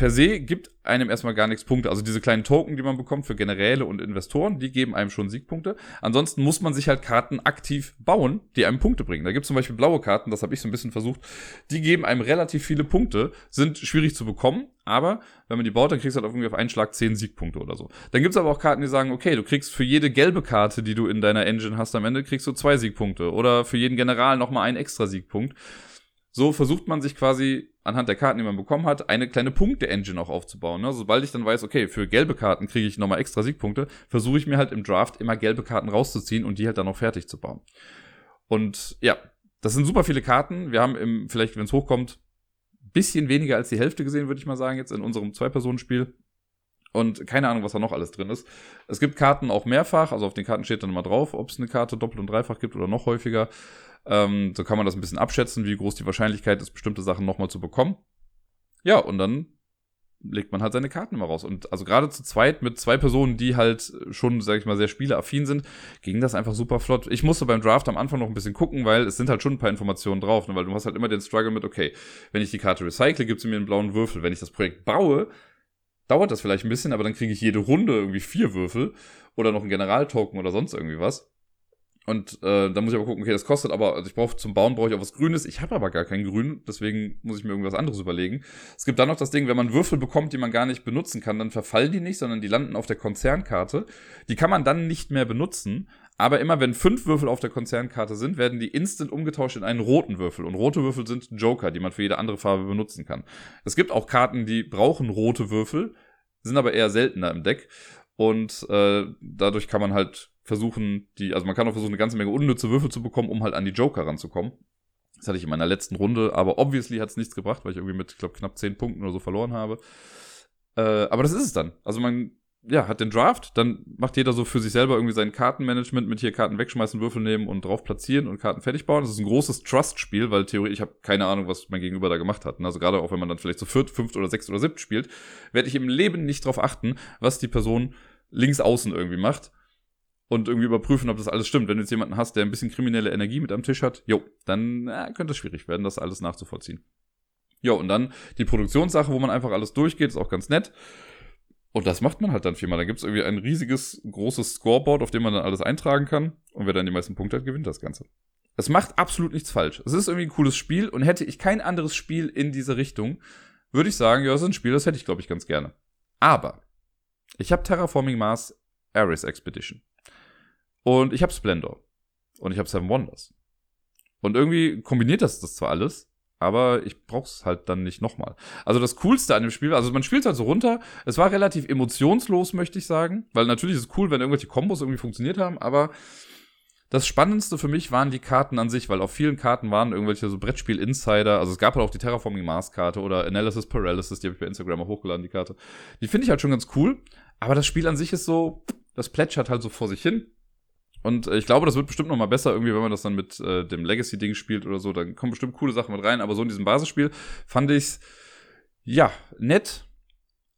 per se gibt einem erstmal gar nichts Punkte. Also diese kleinen Token, die man bekommt für Generäle und Investoren, die geben einem schon Siegpunkte. Ansonsten muss man sich halt Karten aktiv bauen, die einem Punkte bringen. Da gibt es zum Beispiel blaue Karten, das habe ich so ein bisschen versucht. Die geben einem relativ viele Punkte, sind schwierig zu bekommen, aber wenn man die baut, dann kriegst du halt irgendwie auf einen Schlag 10 Siegpunkte oder so. Dann gibt es aber auch Karten, die sagen, okay, du kriegst für jede gelbe Karte, die du in deiner Engine hast, am Ende kriegst du zwei Siegpunkte. Oder für jeden General nochmal einen extra Siegpunkt. So versucht man sich quasi anhand der Karten, die man bekommen hat, eine kleine Punkte-Engine auch aufzubauen. Ne? Sobald ich dann weiß, okay, für gelbe Karten kriege ich nochmal extra Siegpunkte, versuche ich mir halt im Draft immer gelbe Karten rauszuziehen und die halt dann noch fertig zu bauen. Und ja, das sind super viele Karten. Wir haben im, vielleicht, wenn es hochkommt, bisschen weniger als die Hälfte gesehen, würde ich mal sagen, jetzt in unserem Zwei-Personen-Spiel. Und keine Ahnung, was da noch alles drin ist. Es gibt Karten auch mehrfach, also auf den Karten steht dann immer drauf, ob es eine Karte doppelt und dreifach gibt oder noch häufiger. Ähm, so kann man das ein bisschen abschätzen, wie groß die Wahrscheinlichkeit ist, bestimmte Sachen nochmal zu bekommen. Ja, und dann legt man halt seine Karten immer raus. Und also gerade zu zweit mit zwei Personen, die halt schon, sag ich mal, sehr spieleaffin sind, ging das einfach super flott. Ich musste beim Draft am Anfang noch ein bisschen gucken, weil es sind halt schon ein paar Informationen drauf, ne? weil du hast halt immer den Struggle mit, okay, wenn ich die Karte recycle, gibt sie mir einen blauen Würfel. Wenn ich das Projekt baue, dauert das vielleicht ein bisschen, aber dann kriege ich jede Runde irgendwie vier Würfel oder noch einen Generaltoken oder sonst irgendwie was. Und äh, da muss ich aber gucken, okay, das kostet aber, also ich brauche zum Bauen brauche ich auch was Grünes. Ich habe aber gar kein Grün, deswegen muss ich mir irgendwas anderes überlegen. Es gibt dann noch das Ding, wenn man Würfel bekommt, die man gar nicht benutzen kann, dann verfallen die nicht, sondern die landen auf der Konzernkarte. Die kann man dann nicht mehr benutzen. Aber immer wenn fünf Würfel auf der Konzernkarte sind, werden die instant umgetauscht in einen roten Würfel. Und rote Würfel sind Joker, die man für jede andere Farbe benutzen kann. Es gibt auch Karten, die brauchen rote Würfel, sind aber eher seltener im Deck. Und äh, dadurch kann man halt versuchen, die, also man kann auch versuchen, eine ganze Menge unnütze Würfel zu bekommen, um halt an die Joker ranzukommen. Das hatte ich in meiner letzten Runde, aber obviously hat es nichts gebracht, weil ich irgendwie mit, ich glaube, knapp 10 Punkten oder so verloren habe. Äh, aber das ist es dann. Also man, ja, hat den Draft, dann macht jeder so für sich selber irgendwie sein Kartenmanagement mit hier Karten wegschmeißen, Würfel nehmen und drauf platzieren und Karten fertig bauen. Das ist ein großes Trust-Spiel, weil theoretisch, ich habe keine Ahnung, was mein Gegenüber da gemacht hat. Also gerade auch wenn man dann vielleicht so viert, fünft oder sechst oder siebt spielt, werde ich im Leben nicht drauf achten, was die Person links außen irgendwie macht und irgendwie überprüfen, ob das alles stimmt. Wenn du jetzt jemanden hast, der ein bisschen kriminelle Energie mit am Tisch hat, jo, dann äh, könnte es schwierig werden, das alles nachzuvollziehen. Jo, und dann die Produktionssache, wo man einfach alles durchgeht, ist auch ganz nett. Und das macht man halt dann viermal. Da gibt es irgendwie ein riesiges, großes Scoreboard, auf dem man dann alles eintragen kann. Und wer dann die meisten Punkte hat, gewinnt das Ganze. Es macht absolut nichts falsch. Es ist irgendwie ein cooles Spiel und hätte ich kein anderes Spiel in diese Richtung, würde ich sagen, ja, das ist ein Spiel, das hätte ich, glaube ich, ganz gerne. Aber ich habe Terraforming Mars Ares Expedition. Und ich habe Splendor. Und ich habe Seven Wonders. Und irgendwie kombiniert das das zwar alles, aber ich brauch's halt dann nicht nochmal. Also das Coolste an dem Spiel, also man spielt halt so runter. Es war relativ emotionslos, möchte ich sagen, weil natürlich ist es cool, wenn irgendwelche Kombos irgendwie funktioniert haben, aber das Spannendste für mich waren die Karten an sich, weil auf vielen Karten waren irgendwelche so Brettspiel-Insider. Also es gab halt auch die Terraforming Mars-Karte oder Analysis Paralysis, die habe ich bei Instagram auch hochgeladen, die Karte. Die finde ich halt schon ganz cool. Aber das Spiel an sich ist so, das plätschert halt so vor sich hin. Und äh, ich glaube, das wird bestimmt noch mal besser, irgendwie, wenn man das dann mit äh, dem Legacy-Ding spielt oder so. Dann kommen bestimmt coole Sachen mit rein. Aber so in diesem Basisspiel fand ich's ja nett,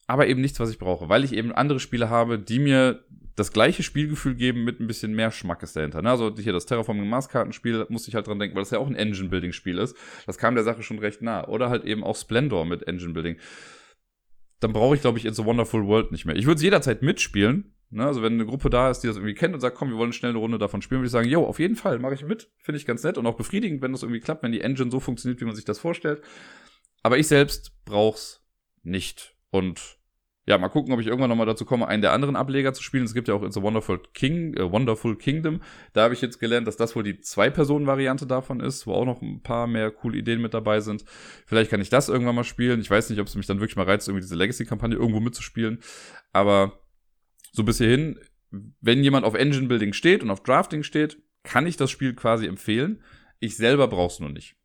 aber eben nichts, was ich brauche, weil ich eben andere Spiele habe, die mir das gleiche Spielgefühl geben mit ein bisschen mehr Schmackes dahinter. Ne? Also hier das Terraforming Mars Kartenspiel musste ich halt dran denken, weil das ja auch ein Engine Building Spiel ist. Das kam der Sache schon recht nah. Oder halt eben auch Splendor mit Engine Building. Dann brauche ich, glaube ich, It's a Wonderful World nicht mehr. Ich würde es jederzeit mitspielen, Ne, also wenn eine Gruppe da ist, die das irgendwie kennt und sagt, komm, wir wollen schnell eine Runde davon spielen, würde ich sagen, jo, auf jeden Fall, mache ich mit. Finde ich ganz nett und auch befriedigend, wenn das irgendwie klappt, wenn die Engine so funktioniert, wie man sich das vorstellt. aber ich selbst brauch's nicht. Und ja, mal gucken, ob ich irgendwann nochmal dazu komme, einen der anderen Ableger zu spielen. Es gibt ja auch It's a Wonderful King, äh, Wonderful Kingdom. Da habe ich jetzt gelernt, dass das wohl die Zwei-Personen-Variante davon ist, wo auch noch ein paar mehr coole Ideen mit dabei sind. Vielleicht kann ich das irgendwann mal spielen. Ich weiß nicht, ob es mich dann wirklich mal reizt, irgendwie diese Legacy-Kampagne irgendwo mitzuspielen. Aber so bis hierhin, wenn jemand auf Engine-Building steht und auf Drafting steht, kann ich das Spiel quasi empfehlen. Ich selber brauch's nur nicht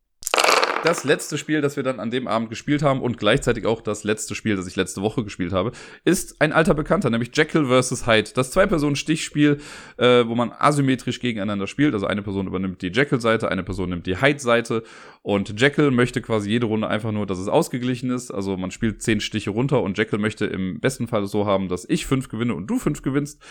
das letzte Spiel, das wir dann an dem Abend gespielt haben und gleichzeitig auch das letzte Spiel, das ich letzte Woche gespielt habe, ist ein alter Bekannter, nämlich Jekyll vs. Hyde. Das Zwei-Personen-Stichspiel, äh, wo man asymmetrisch gegeneinander spielt. Also eine Person übernimmt die Jekyll-Seite, eine Person nimmt die Hyde-Seite und Jekyll möchte quasi jede Runde einfach nur, dass es ausgeglichen ist. Also man spielt zehn Stiche runter und Jekyll möchte im besten Fall so haben, dass ich fünf gewinne und du fünf gewinnst.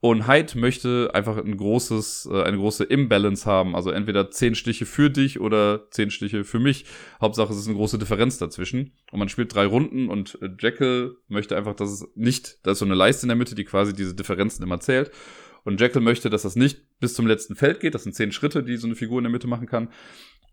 Und Hyde möchte einfach ein großes, äh, eine große Imbalance haben. Also entweder zehn Stiche für dich oder zehn Stiche für mich. Hauptsache es ist eine große Differenz dazwischen. Und man spielt drei Runden und äh, Jekyll möchte einfach, dass es nicht, da ist so eine Leiste in der Mitte, die quasi diese Differenzen immer zählt. Und Jekyll möchte, dass das nicht bis zum letzten Feld geht. Das sind zehn Schritte, die so eine Figur in der Mitte machen kann.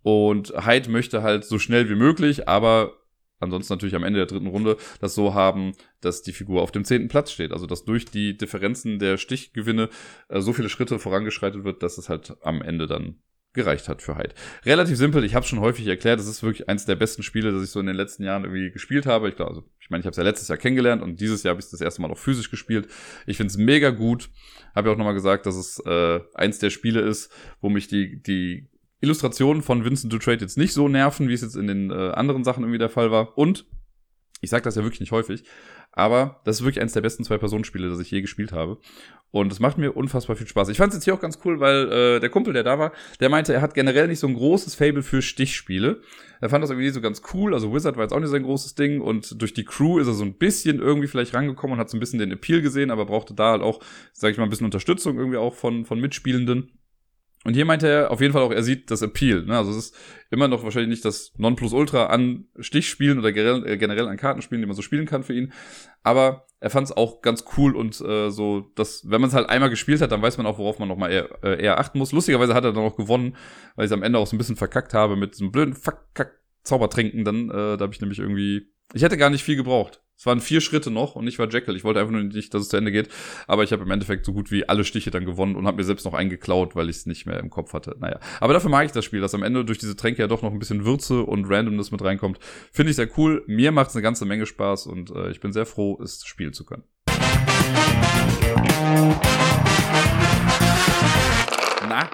Und Hyde möchte halt so schnell wie möglich, aber ansonsten natürlich am Ende der dritten Runde das so haben, dass die Figur auf dem zehnten Platz steht. Also dass durch die Differenzen der Stichgewinne äh, so viele Schritte vorangeschreitet wird, dass es halt am Ende dann gereicht hat für Hyde. Relativ simpel, ich habe schon häufig erklärt, das ist wirklich eins der besten Spiele, das ich so in den letzten Jahren irgendwie gespielt habe. Ich glaube, also, ich meine, ich habe es ja letztes Jahr kennengelernt und dieses Jahr habe ich es das erste Mal auch physisch gespielt. Ich finde es mega gut. Habe ja auch nochmal gesagt, dass es äh, eins der Spiele ist, wo mich die, die Illustrationen von Vincent Dutrade jetzt nicht so nerven, wie es jetzt in den äh, anderen Sachen irgendwie der Fall war. Und ich sage das ja wirklich nicht häufig, aber das ist wirklich eines der besten Zwei-Personen-Spiele, das ich je gespielt habe. Und es macht mir unfassbar viel Spaß. Ich fand es jetzt hier auch ganz cool, weil äh, der Kumpel, der da war, der meinte, er hat generell nicht so ein großes Fable für Stichspiele. Er fand das irgendwie so ganz cool. Also Wizard war jetzt auch nicht sein großes Ding. Und durch die Crew ist er so ein bisschen irgendwie vielleicht rangekommen und hat so ein bisschen den Appeal gesehen, aber brauchte da halt auch, sag ich mal, ein bisschen Unterstützung irgendwie auch von, von Mitspielenden. Und hier meinte er auf jeden Fall auch, er sieht das Appeal. Ne? Also es ist immer noch wahrscheinlich nicht das Nonplusultra an Stichspielen oder generell, äh, generell an Kartenspielen, die man so spielen kann für ihn. Aber er fand es auch ganz cool und äh, so, dass, wenn man es halt einmal gespielt hat, dann weiß man auch, worauf man nochmal eher, äh, eher achten muss. Lustigerweise hat er dann auch gewonnen, weil ich am Ende auch so ein bisschen verkackt habe mit diesem blöden Fuck-Kack-Zaubertrinken. Dann, äh, da habe ich nämlich irgendwie. Ich hätte gar nicht viel gebraucht. Es waren vier Schritte noch und ich war Jekyll. Ich wollte einfach nur nicht, dass es zu Ende geht. Aber ich habe im Endeffekt so gut wie alle Stiche dann gewonnen und habe mir selbst noch einen geklaut, weil ich es nicht mehr im Kopf hatte. Naja. Aber dafür mag ich das Spiel, dass am Ende durch diese Tränke ja doch noch ein bisschen Würze und Randomness mit reinkommt. Finde ich sehr cool. Mir macht es eine ganze Menge Spaß und äh, ich bin sehr froh, es spielen zu können.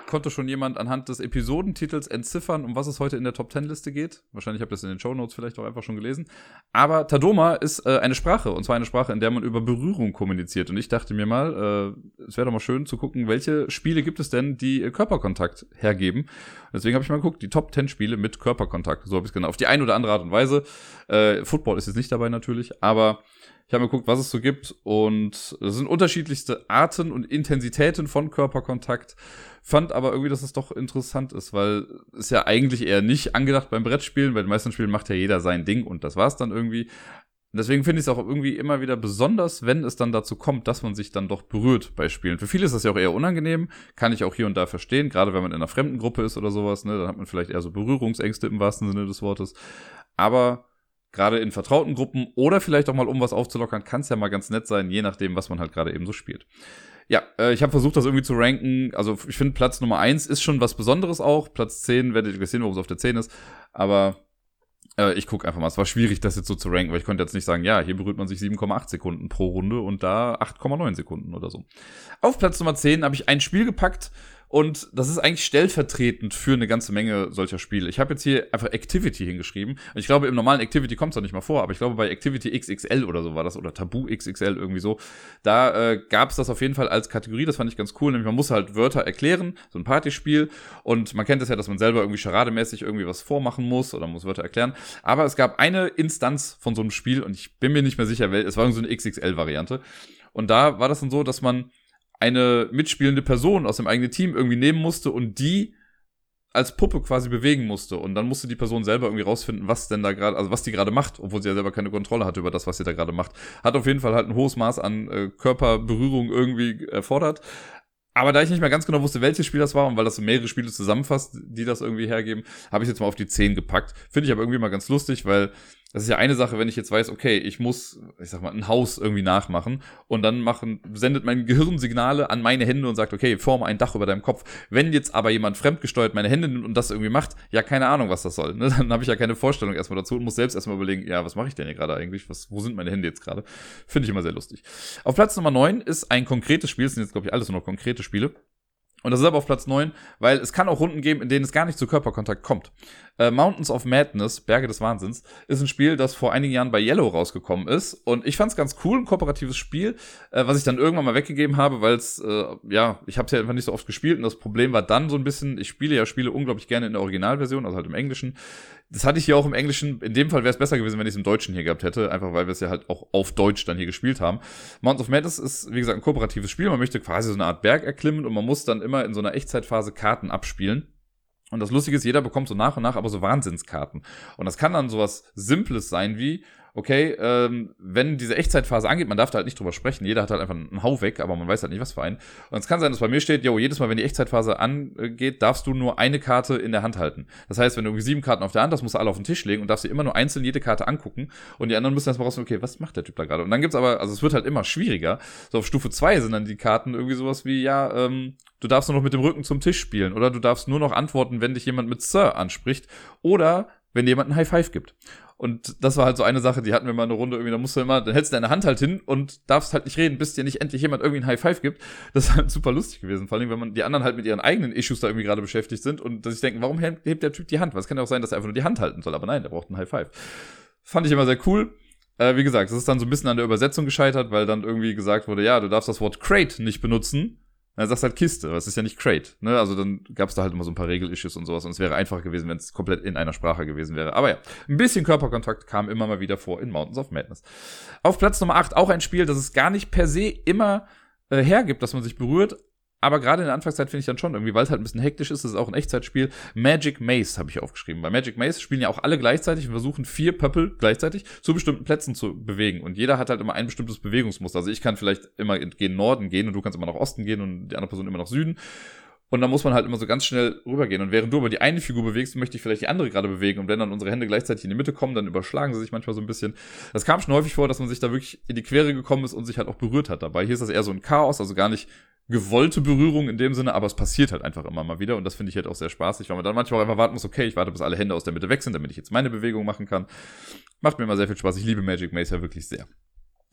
Konnte schon jemand anhand des Episodentitels entziffern, um was es heute in der Top 10 Liste geht? Wahrscheinlich habt ihr es in den Show Notes vielleicht auch einfach schon gelesen. Aber Tadoma ist äh, eine Sprache, und zwar eine Sprache, in der man über Berührung kommuniziert. Und ich dachte mir mal, äh, es wäre doch mal schön zu gucken, welche Spiele gibt es denn, die äh, Körperkontakt hergeben. Deswegen habe ich mal geguckt, die Top 10 Spiele mit Körperkontakt. So habe ich es genau. Auf die eine oder andere Art und Weise. Äh, Football ist jetzt nicht dabei natürlich, aber ich habe mir geguckt, was es so gibt und es sind unterschiedlichste Arten und Intensitäten von Körperkontakt. Fand aber irgendwie, dass es doch interessant ist, weil es ja eigentlich eher nicht angedacht beim Brettspielen, weil in den meisten Spielen macht ja jeder sein Ding und das war's dann irgendwie. Deswegen finde ich es auch irgendwie immer wieder besonders, wenn es dann dazu kommt, dass man sich dann doch berührt bei Spielen. Für viele ist das ja auch eher unangenehm, kann ich auch hier und da verstehen, gerade wenn man in einer fremden Gruppe ist oder sowas, ne, dann hat man vielleicht eher so Berührungsängste im wahrsten Sinne des Wortes. Aber gerade in vertrauten Gruppen oder vielleicht auch mal, um was aufzulockern, kann es ja mal ganz nett sein, je nachdem, was man halt gerade eben so spielt. Ja, äh, ich habe versucht, das irgendwie zu ranken. Also ich finde, Platz Nummer 1 ist schon was Besonderes auch. Platz 10 werdet ihr sehen, warum es auf der 10 ist. Aber äh, ich gucke einfach mal. Es war schwierig, das jetzt so zu ranken, weil ich konnte jetzt nicht sagen, ja, hier berührt man sich 7,8 Sekunden pro Runde und da 8,9 Sekunden oder so. Auf Platz Nummer 10 habe ich ein Spiel gepackt, und das ist eigentlich stellvertretend für eine ganze Menge solcher Spiele. Ich habe jetzt hier einfach Activity hingeschrieben. Und ich glaube, im normalen Activity kommt es doch nicht mal vor, aber ich glaube, bei Activity XXL oder so war das, oder Tabu XXL irgendwie so, da äh, gab es das auf jeden Fall als Kategorie. Das fand ich ganz cool. Nämlich man muss halt Wörter erklären, so ein Partyspiel. Und man kennt es ja, dass man selber irgendwie charademäßig irgendwie was vormachen muss oder muss Wörter erklären. Aber es gab eine Instanz von so einem Spiel und ich bin mir nicht mehr sicher, es war so eine XXL-Variante. Und da war das dann so, dass man eine mitspielende Person aus dem eigenen Team irgendwie nehmen musste und die als Puppe quasi bewegen musste. Und dann musste die Person selber irgendwie rausfinden, was denn da gerade, also was die gerade macht, obwohl sie ja selber keine Kontrolle hatte über das, was sie da gerade macht. Hat auf jeden Fall halt ein hohes Maß an äh, Körperberührung irgendwie erfordert. Aber da ich nicht mehr ganz genau wusste, welches Spiel das war und weil das mehrere Spiele zusammenfasst, die das irgendwie hergeben, habe ich jetzt mal auf die 10 gepackt. Finde ich aber irgendwie mal ganz lustig, weil das ist ja eine Sache, wenn ich jetzt weiß, okay, ich muss, ich sag mal, ein Haus irgendwie nachmachen und dann machen, sendet mein Gehirn Signale an meine Hände und sagt, okay, forme ein Dach über deinem Kopf. Wenn jetzt aber jemand fremdgesteuert meine Hände nimmt und das irgendwie macht, ja, keine Ahnung, was das soll. Ne? Dann habe ich ja keine Vorstellung erstmal dazu und muss selbst erstmal überlegen, ja, was mache ich denn hier gerade eigentlich? Was, wo sind meine Hände jetzt gerade? Finde ich immer sehr lustig. Auf Platz Nummer 9 ist ein konkretes Spiel, das sind jetzt, glaube ich, alles nur noch konkrete Spiele. Und das ist aber auf Platz 9, weil es kann auch Runden geben, in denen es gar nicht zu Körperkontakt kommt. Äh, Mountains of Madness, Berge des Wahnsinns, ist ein Spiel, das vor einigen Jahren bei Yellow rausgekommen ist. Und ich fand es ganz cool, ein kooperatives Spiel, äh, was ich dann irgendwann mal weggegeben habe, weil es, äh, ja, ich habe es ja einfach nicht so oft gespielt. Und das Problem war dann so ein bisschen, ich spiele ja Spiele unglaublich gerne in der Originalversion, also halt im Englischen. Das hatte ich hier auch im Englischen. In dem Fall wäre es besser gewesen, wenn ich es im Deutschen hier gehabt hätte, einfach weil wir es ja halt auch auf Deutsch dann hier gespielt haben. Mountains of Madness ist, wie gesagt, ein kooperatives Spiel. Man möchte quasi so eine Art Berg erklimmen und man muss dann immer in so einer Echtzeitphase Karten abspielen. Und das Lustige ist, jeder bekommt so nach und nach aber so Wahnsinnskarten. Und das kann dann sowas Simples sein wie, okay, ähm, wenn diese Echtzeitphase angeht, man darf da halt nicht drüber sprechen, jeder hat halt einfach einen Hau weg, aber man weiß halt nicht, was für einen. Und es kann sein, dass bei mir steht, jo, jedes Mal, wenn die Echtzeitphase angeht, darfst du nur eine Karte in der Hand halten. Das heißt, wenn du irgendwie sieben Karten auf der Hand hast, musst du alle auf den Tisch legen und darfst dir immer nur einzeln jede Karte angucken und die anderen müssen erstmal raus, okay, was macht der Typ da gerade? Und dann gibt's aber, also es wird halt immer schwieriger. So auf Stufe zwei sind dann die Karten irgendwie sowas wie, ja, ähm, du darfst nur noch mit dem Rücken zum Tisch spielen oder du darfst nur noch antworten, wenn dich jemand mit Sir anspricht oder wenn dir jemand ein High Five gibt. Und das war halt so eine Sache, die hatten wir mal eine Runde irgendwie, da musst du immer, dann hältst du deine Hand halt hin und darfst halt nicht reden, bis dir nicht endlich jemand irgendwie ein High Five gibt. Das ist halt super lustig gewesen. Vor allem, wenn man die anderen halt mit ihren eigenen Issues da irgendwie gerade beschäftigt sind und dass ich denke, warum hebt der Typ die Hand? Was kann ja auch sein, dass er einfach nur die Hand halten soll, aber nein, der braucht ein High Five. Fand ich immer sehr cool. Äh, wie gesagt, das ist dann so ein bisschen an der Übersetzung gescheitert, weil dann irgendwie gesagt wurde, ja, du darfst das Wort Crate nicht benutzen dann sagst du halt Kiste, das ist ja nicht Crate. Ne? Also dann gab es da halt immer so ein paar Regelissues und sowas und es wäre einfacher gewesen, wenn es komplett in einer Sprache gewesen wäre. Aber ja, ein bisschen Körperkontakt kam immer mal wieder vor in Mountains of Madness. Auf Platz Nummer 8 auch ein Spiel, das es gar nicht per se immer äh, hergibt, dass man sich berührt, aber gerade in der Anfangszeit finde ich dann schon irgendwie, weil es halt ein bisschen hektisch ist, ist auch ein Echtzeitspiel. Magic Maze habe ich aufgeschrieben. Bei Magic Maze spielen ja auch alle gleichzeitig und versuchen vier Pöppel gleichzeitig zu bestimmten Plätzen zu bewegen. Und jeder hat halt immer ein bestimmtes Bewegungsmuster. Also ich kann vielleicht immer gen Norden gehen und du kannst immer nach Osten gehen und die andere Person immer nach Süden. Und dann muss man halt immer so ganz schnell rübergehen. Und während du aber die eine Figur bewegst, möchte ich vielleicht die andere gerade bewegen. Und wenn dann unsere Hände gleichzeitig in die Mitte kommen, dann überschlagen sie sich manchmal so ein bisschen. Das kam schon häufig vor, dass man sich da wirklich in die Quere gekommen ist und sich halt auch berührt hat dabei. Hier ist das eher so ein Chaos, also gar nicht gewollte Berührung in dem Sinne, aber es passiert halt einfach immer mal wieder und das finde ich halt auch sehr spaßig, weil man dann manchmal auch einfach warten muss, okay, ich warte, bis alle Hände aus der Mitte weg sind, damit ich jetzt meine Bewegung machen kann. Macht mir immer sehr viel Spaß. Ich liebe Magic Maze ja wirklich sehr.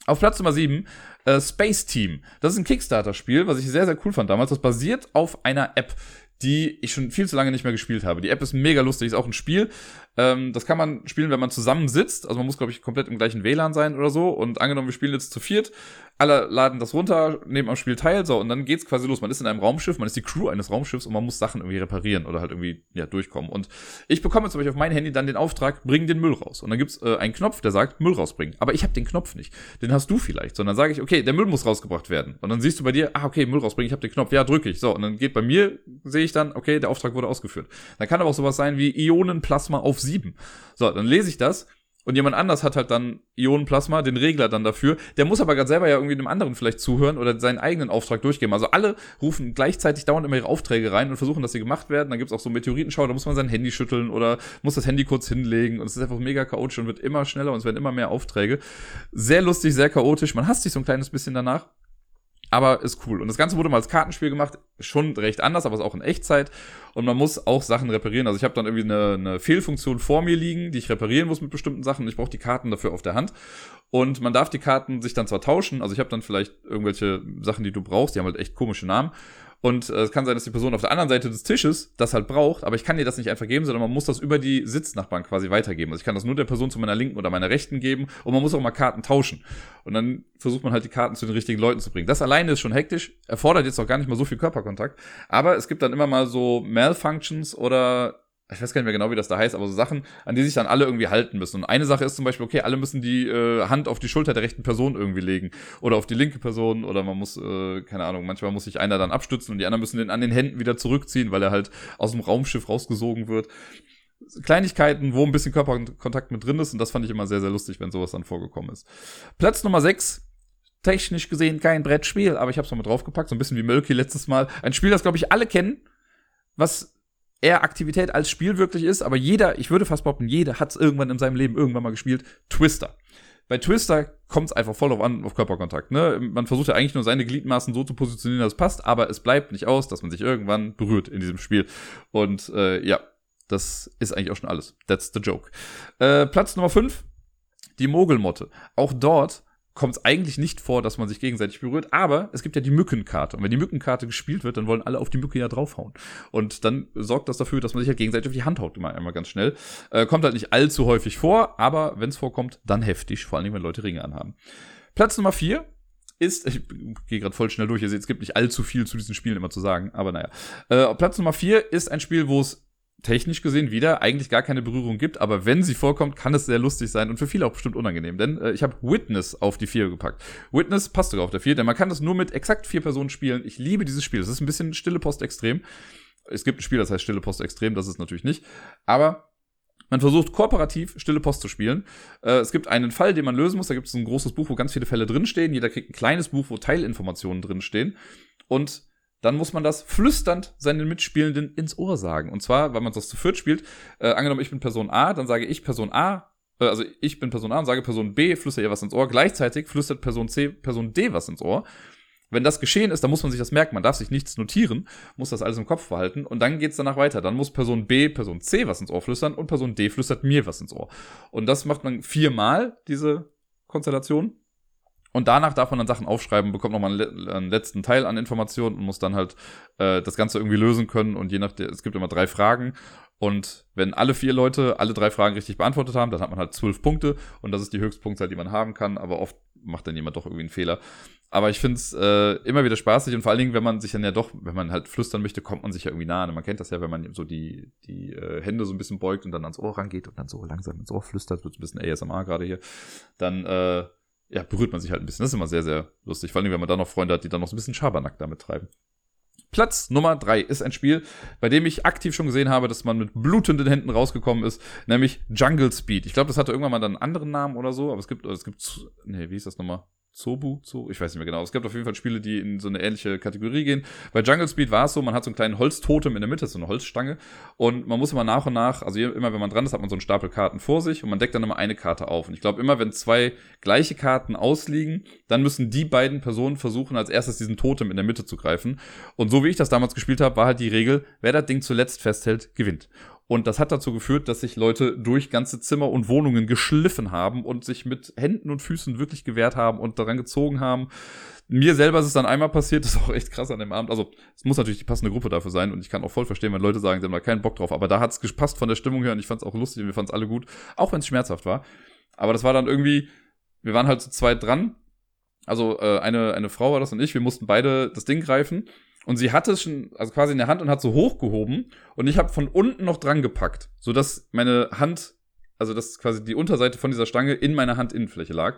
Auf Platz Nummer 7, äh, Space Team. Das ist ein Kickstarter-Spiel, was ich sehr, sehr cool fand damals. Das basiert auf einer App, die ich schon viel zu lange nicht mehr gespielt habe. Die App ist mega lustig, ist auch ein Spiel. Ähm, das kann man spielen, wenn man zusammen sitzt. Also man muss, glaube ich, komplett im gleichen WLAN sein oder so. Und angenommen, wir spielen jetzt zu viert, alle laden das runter, nehmen am Spiel teil, so, und dann geht's quasi los. Man ist in einem Raumschiff, man ist die Crew eines Raumschiffs und man muss Sachen irgendwie reparieren oder halt irgendwie, ja, durchkommen. Und ich bekomme zum Beispiel auf mein Handy dann den Auftrag, bring den Müll raus. Und dann gibt's äh, einen Knopf, der sagt, Müll rausbringen. Aber ich habe den Knopf nicht. Den hast du vielleicht. Sondern sage ich, okay, der Müll muss rausgebracht werden. Und dann siehst du bei dir, ah, okay, Müll rausbringen, ich habe den Knopf, ja, drücke ich. So, und dann geht bei mir, sehe ich dann, okay, der Auftrag wurde ausgeführt. Dann kann aber auch sowas sein wie Ionenplasma auf sieben. So, dann lese ich das und jemand anders hat halt dann Ionenplasma, den Regler dann dafür. Der muss aber gerade selber ja irgendwie einem anderen vielleicht zuhören oder seinen eigenen Auftrag durchgeben. Also alle rufen gleichzeitig dauernd immer ihre Aufträge rein und versuchen, dass sie gemacht werden. Dann gibt's auch so Meteoritenschau, da muss man sein Handy schütteln oder muss das Handy kurz hinlegen. Und es ist einfach mega chaotisch und wird immer schneller und es werden immer mehr Aufträge. Sehr lustig, sehr chaotisch. Man hasst sich so ein kleines bisschen danach aber ist cool. Und das Ganze wurde mal als Kartenspiel gemacht, schon recht anders, aber ist auch in Echtzeit. Und man muss auch Sachen reparieren. Also ich habe dann irgendwie eine, eine Fehlfunktion vor mir liegen, die ich reparieren muss mit bestimmten Sachen. Ich brauche die Karten dafür auf der Hand. Und man darf die Karten sich dann zwar tauschen, also ich habe dann vielleicht irgendwelche Sachen, die du brauchst, die haben halt echt komische Namen. Und äh, es kann sein, dass die Person auf der anderen Seite des Tisches das halt braucht, aber ich kann dir das nicht einfach geben, sondern man muss das über die Sitznachbarn quasi weitergeben. Also ich kann das nur der Person zu meiner linken oder meiner rechten geben und man muss auch mal Karten tauschen. Und dann versucht man halt die Karten zu den richtigen Leuten zu bringen. Das alleine ist schon hektisch, erfordert jetzt auch gar nicht mal so viel Körperkontakt, aber es gibt dann immer mal so Malfunctions oder ich weiß gar nicht mehr genau, wie das da heißt, aber so Sachen, an die sich dann alle irgendwie halten müssen. Und eine Sache ist zum Beispiel, okay, alle müssen die äh, Hand auf die Schulter der rechten Person irgendwie legen oder auf die linke Person oder man muss, äh, keine Ahnung, manchmal muss sich einer dann abstützen und die anderen müssen den an den Händen wieder zurückziehen, weil er halt aus dem Raumschiff rausgesogen wird. Kleinigkeiten, wo ein bisschen Körperkontakt mit drin ist und das fand ich immer sehr, sehr lustig, wenn sowas dann vorgekommen ist. Platz Nummer 6 technisch gesehen kein Brettspiel, aber ich habe es mal draufgepackt, so ein bisschen wie Mölki letztes Mal. Ein Spiel, das, glaube ich, alle kennen, was eher Aktivität als Spiel wirklich ist, aber jeder, ich würde fast behaupten, jeder hat es irgendwann in seinem Leben irgendwann mal gespielt. Twister. Bei Twister kommt es einfach voll auf an, auf Körperkontakt. Ne? Man versucht ja eigentlich nur seine Gliedmaßen so zu positionieren, dass es passt, aber es bleibt nicht aus, dass man sich irgendwann berührt in diesem Spiel. Und äh, ja, das ist eigentlich auch schon alles. That's the joke. Äh, Platz Nummer 5, die Mogelmotte. Auch dort kommt es eigentlich nicht vor, dass man sich gegenseitig berührt, aber es gibt ja die Mückenkarte. Und wenn die Mückenkarte gespielt wird, dann wollen alle auf die Mücke ja draufhauen. Und dann sorgt das dafür, dass man sich halt gegenseitig auf die Hand haut, immer einmal ganz schnell. Äh, kommt halt nicht allzu häufig vor, aber wenn es vorkommt, dann heftig, vor Dingen, wenn Leute Ringe anhaben. Platz Nummer vier ist, ich gehe gerade voll schnell durch, ihr seht, es gibt nicht allzu viel zu diesen Spielen immer zu sagen, aber naja. Äh, Platz Nummer vier ist ein Spiel, wo es technisch gesehen wieder eigentlich gar keine Berührung gibt, aber wenn sie vorkommt, kann es sehr lustig sein und für viele auch bestimmt unangenehm. Denn äh, ich habe Witness auf die 4 gepackt. Witness passt sogar auf der 4, denn man kann das nur mit exakt vier Personen spielen. Ich liebe dieses Spiel. Es ist ein bisschen stille Post extrem. Es gibt ein Spiel, das heißt stille Post extrem, das ist natürlich nicht. Aber man versucht kooperativ stille Post zu spielen. Äh, es gibt einen Fall, den man lösen muss. Da gibt es ein großes Buch, wo ganz viele Fälle drinstehen. Jeder kriegt ein kleines Buch, wo Teilinformationen drinstehen. Und dann muss man das flüsternd seinen Mitspielenden ins Ohr sagen. Und zwar, weil man das zu viert spielt, äh, angenommen, ich bin Person A, dann sage ich Person A, äh, also ich bin Person A und sage Person B, flüstert ihr was ins Ohr. Gleichzeitig flüstert Person C, Person D was ins Ohr. Wenn das geschehen ist, dann muss man sich das merken. Man darf sich nichts notieren, muss das alles im Kopf behalten und dann geht's danach weiter. Dann muss Person B Person C was ins Ohr flüstern und Person D flüstert mir was ins Ohr. Und das macht man viermal, diese Konstellation. Und danach darf man dann Sachen aufschreiben, bekommt nochmal einen, letzten Teil an Informationen und muss dann halt äh, das Ganze irgendwie lösen können. Und je nachdem, es gibt immer drei Fragen. Und wenn alle vier Leute alle drei Fragen richtig beantwortet haben, dann hat man halt zwölf Punkte. Und das ist die Höchstpunktzahl, die man haben kann. Aber oft macht dann jemand doch irgendwie einen Fehler. Aber ich finde es äh, immer wieder spaßig und vor allen Dingen, wenn man sich dann ja doch, wenn man halt flüstern möchte, kommt man sich ja irgendwie nah. Man kennt das ja, wenn man so die, die äh, Hände so ein bisschen beugt und dann ans Ohr rangeht und dann so langsam ins Ohr flüstert, wird ein bisschen ASMR gerade hier, dann äh, ja, berührt man sich halt ein bisschen. Das ist immer sehr, sehr lustig. Vor allem, wenn man da noch Freunde hat, die dann noch so ein bisschen Schabernack damit treiben. Platz Nummer drei ist ein Spiel, bei dem ich aktiv schon gesehen habe, dass man mit blutenden Händen rausgekommen ist, nämlich Jungle Speed. Ich glaube, das hatte irgendwann mal dann einen anderen Namen oder so, aber es gibt, es gibt, nee, wie hieß das nochmal? Zobu, Zo, ich weiß nicht mehr genau. Es gibt auf jeden Fall Spiele, die in so eine ähnliche Kategorie gehen. Bei Jungle Speed war es so, man hat so einen kleinen Holztotem in der Mitte, so eine Holzstange. Und man muss immer nach und nach, also immer wenn man dran ist, hat man so einen Stapel Karten vor sich und man deckt dann immer eine Karte auf. Und ich glaube, immer wenn zwei gleiche Karten ausliegen, dann müssen die beiden Personen versuchen, als erstes diesen Totem in der Mitte zu greifen. Und so wie ich das damals gespielt habe, war halt die Regel, wer das Ding zuletzt festhält, gewinnt. Und das hat dazu geführt, dass sich Leute durch ganze Zimmer und Wohnungen geschliffen haben und sich mit Händen und Füßen wirklich gewehrt haben und daran gezogen haben. Mir selber ist es dann einmal passiert, das ist auch echt krass an dem Abend. Also, es muss natürlich die passende Gruppe dafür sein und ich kann auch voll verstehen, wenn Leute sagen, sie haben da keinen Bock drauf. Aber da hat es gepasst von der Stimmung her und ich fand es auch lustig und wir fanden es alle gut, auch wenn es schmerzhaft war. Aber das war dann irgendwie, wir waren halt zu zweit dran. Also, äh, eine, eine Frau war das und ich, wir mussten beide das Ding greifen und sie hatte es schon, also quasi in der Hand und hat so hochgehoben. Und ich habe von unten noch dran gepackt, sodass meine Hand, also dass quasi die Unterseite von dieser Stange in meiner Handinnenfläche lag.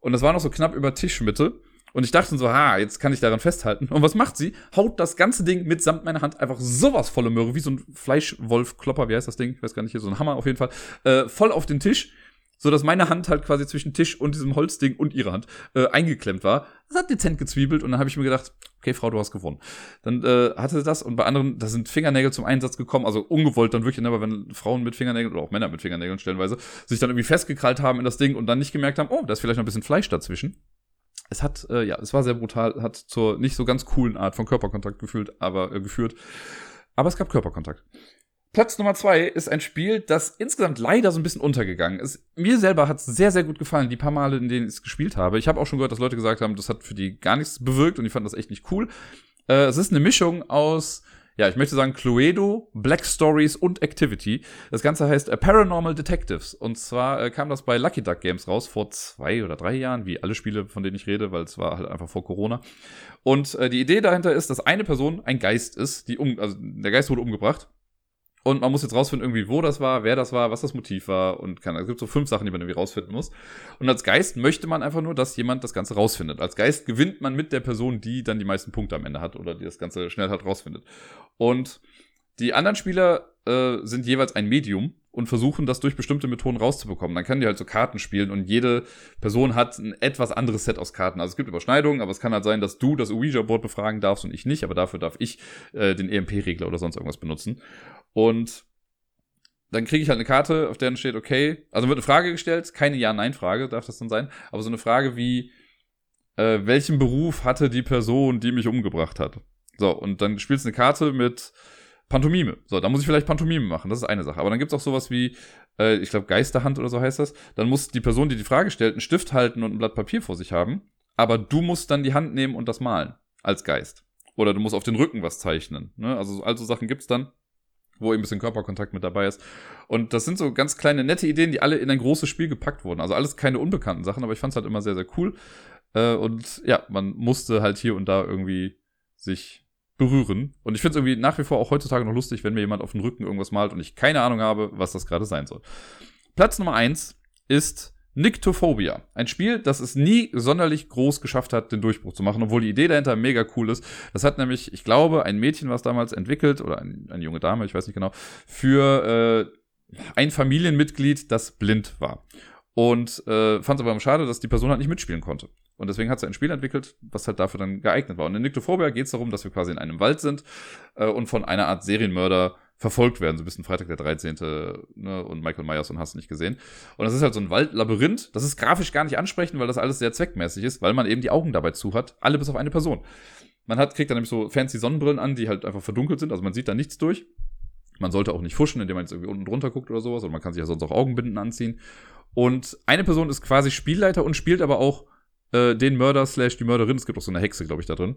Und das war noch so knapp über Tischmitte. Und ich dachte so, ha, jetzt kann ich daran festhalten. Und was macht sie? Haut das ganze Ding mitsamt meiner Hand einfach sowas volle Möhre, wie so ein Fleischwolf-Klopper, wie heißt das Ding? Ich weiß gar nicht, hier so ein Hammer auf jeden Fall. Äh, voll auf den Tisch so dass meine Hand halt quasi zwischen Tisch und diesem Holzding und ihre Hand äh, eingeklemmt war. Das hat dezent gezwiebelt und dann habe ich mir gedacht, okay, Frau, du hast gewonnen. Dann äh, hatte das und bei anderen, da sind Fingernägel zum Einsatz gekommen, also ungewollt dann wirklich, ne, aber wenn Frauen mit Fingernägeln oder auch Männer mit Fingernägeln stellenweise sich dann irgendwie festgekrallt haben in das Ding und dann nicht gemerkt haben, oh, da ist vielleicht noch ein bisschen Fleisch dazwischen. Es hat, äh, ja, es war sehr brutal, hat zur nicht so ganz coolen Art von Körperkontakt gefühlt, aber äh, geführt. Aber es gab Körperkontakt. Platz Nummer zwei ist ein Spiel, das insgesamt leider so ein bisschen untergegangen ist. Mir selber hat es sehr, sehr gut gefallen, die paar Male, in denen ich es gespielt habe. Ich habe auch schon gehört, dass Leute gesagt haben, das hat für die gar nichts bewirkt und ich fand das echt nicht cool. Äh, es ist eine Mischung aus, ja, ich möchte sagen Cluedo, Black Stories und Activity. Das Ganze heißt äh, Paranormal Detectives. Und zwar äh, kam das bei Lucky Duck Games raus vor zwei oder drei Jahren, wie alle Spiele, von denen ich rede, weil es war halt einfach vor Corona. Und äh, die Idee dahinter ist, dass eine Person ein Geist ist, die um, also der Geist wurde umgebracht und man muss jetzt rausfinden, irgendwie, wo das war, wer das war, was das Motiv war und kann. Es gibt so fünf Sachen, die man irgendwie rausfinden muss. Und als Geist möchte man einfach nur, dass jemand das Ganze rausfindet. Als Geist gewinnt man mit der Person, die dann die meisten Punkte am Ende hat oder die das Ganze schnell hat rausfindet. Und die anderen Spieler äh, sind jeweils ein Medium und versuchen, das durch bestimmte Methoden rauszubekommen. Dann können die halt so Karten spielen und jede Person hat ein etwas anderes Set aus Karten. Also es gibt Überschneidungen, aber es kann halt sein, dass du das Ouija-Board befragen darfst und ich nicht, aber dafür darf ich äh, den EMP-Regler oder sonst irgendwas benutzen. Und dann kriege ich halt eine Karte, auf der dann steht, okay, also wird eine Frage gestellt, keine Ja-Nein-Frage darf das dann sein, aber so eine Frage wie, äh, welchen Beruf hatte die Person, die mich umgebracht hat? So, und dann spielst du eine Karte mit Pantomime. So, da muss ich vielleicht Pantomime machen, das ist eine Sache. Aber dann gibt's auch sowas wie, äh, ich glaube, Geisterhand oder so heißt das. Dann muss die Person, die die Frage stellt, einen Stift halten und ein Blatt Papier vor sich haben. Aber du musst dann die Hand nehmen und das malen, als Geist. Oder du musst auf den Rücken was zeichnen. Ne? Also, also Sachen gibt's dann wo eben ein bisschen Körperkontakt mit dabei ist. Und das sind so ganz kleine, nette Ideen, die alle in ein großes Spiel gepackt wurden. Also alles keine unbekannten Sachen, aber ich fand es halt immer sehr, sehr cool. Äh, und ja, man musste halt hier und da irgendwie sich berühren. Und ich finde es irgendwie nach wie vor auch heutzutage noch lustig, wenn mir jemand auf den Rücken irgendwas malt und ich keine Ahnung habe, was das gerade sein soll. Platz Nummer eins ist Nyctophobia. Ein Spiel, das es nie sonderlich groß geschafft hat, den Durchbruch zu machen, obwohl die Idee dahinter mega cool ist. Das hat nämlich, ich glaube, ein Mädchen, was damals entwickelt, oder ein, eine junge Dame, ich weiß nicht genau, für äh, ein Familienmitglied, das blind war. Und äh, fand es aber schade, dass die Person halt nicht mitspielen konnte. Und deswegen hat sie ein Spiel entwickelt, was halt dafür dann geeignet war. Und in Nyctophobia geht es darum, dass wir quasi in einem Wald sind äh, und von einer Art Serienmörder verfolgt werden. So ein bisschen Freitag der 13. Ne, und Michael Myers und hast nicht gesehen. Und das ist halt so ein Waldlabyrinth. Das ist grafisch gar nicht ansprechend, weil das alles sehr zweckmäßig ist, weil man eben die Augen dabei zu hat. Alle bis auf eine Person. Man hat, kriegt dann nämlich so fancy Sonnenbrillen an, die halt einfach verdunkelt sind. Also man sieht da nichts durch. Man sollte auch nicht fuschen, indem man jetzt irgendwie unten drunter guckt oder sowas. Oder man kann sich ja sonst auch Augenbinden anziehen. Und eine Person ist quasi Spielleiter und spielt aber auch äh, den Mörder slash die Mörderin. Es gibt auch so eine Hexe, glaube ich, da drin.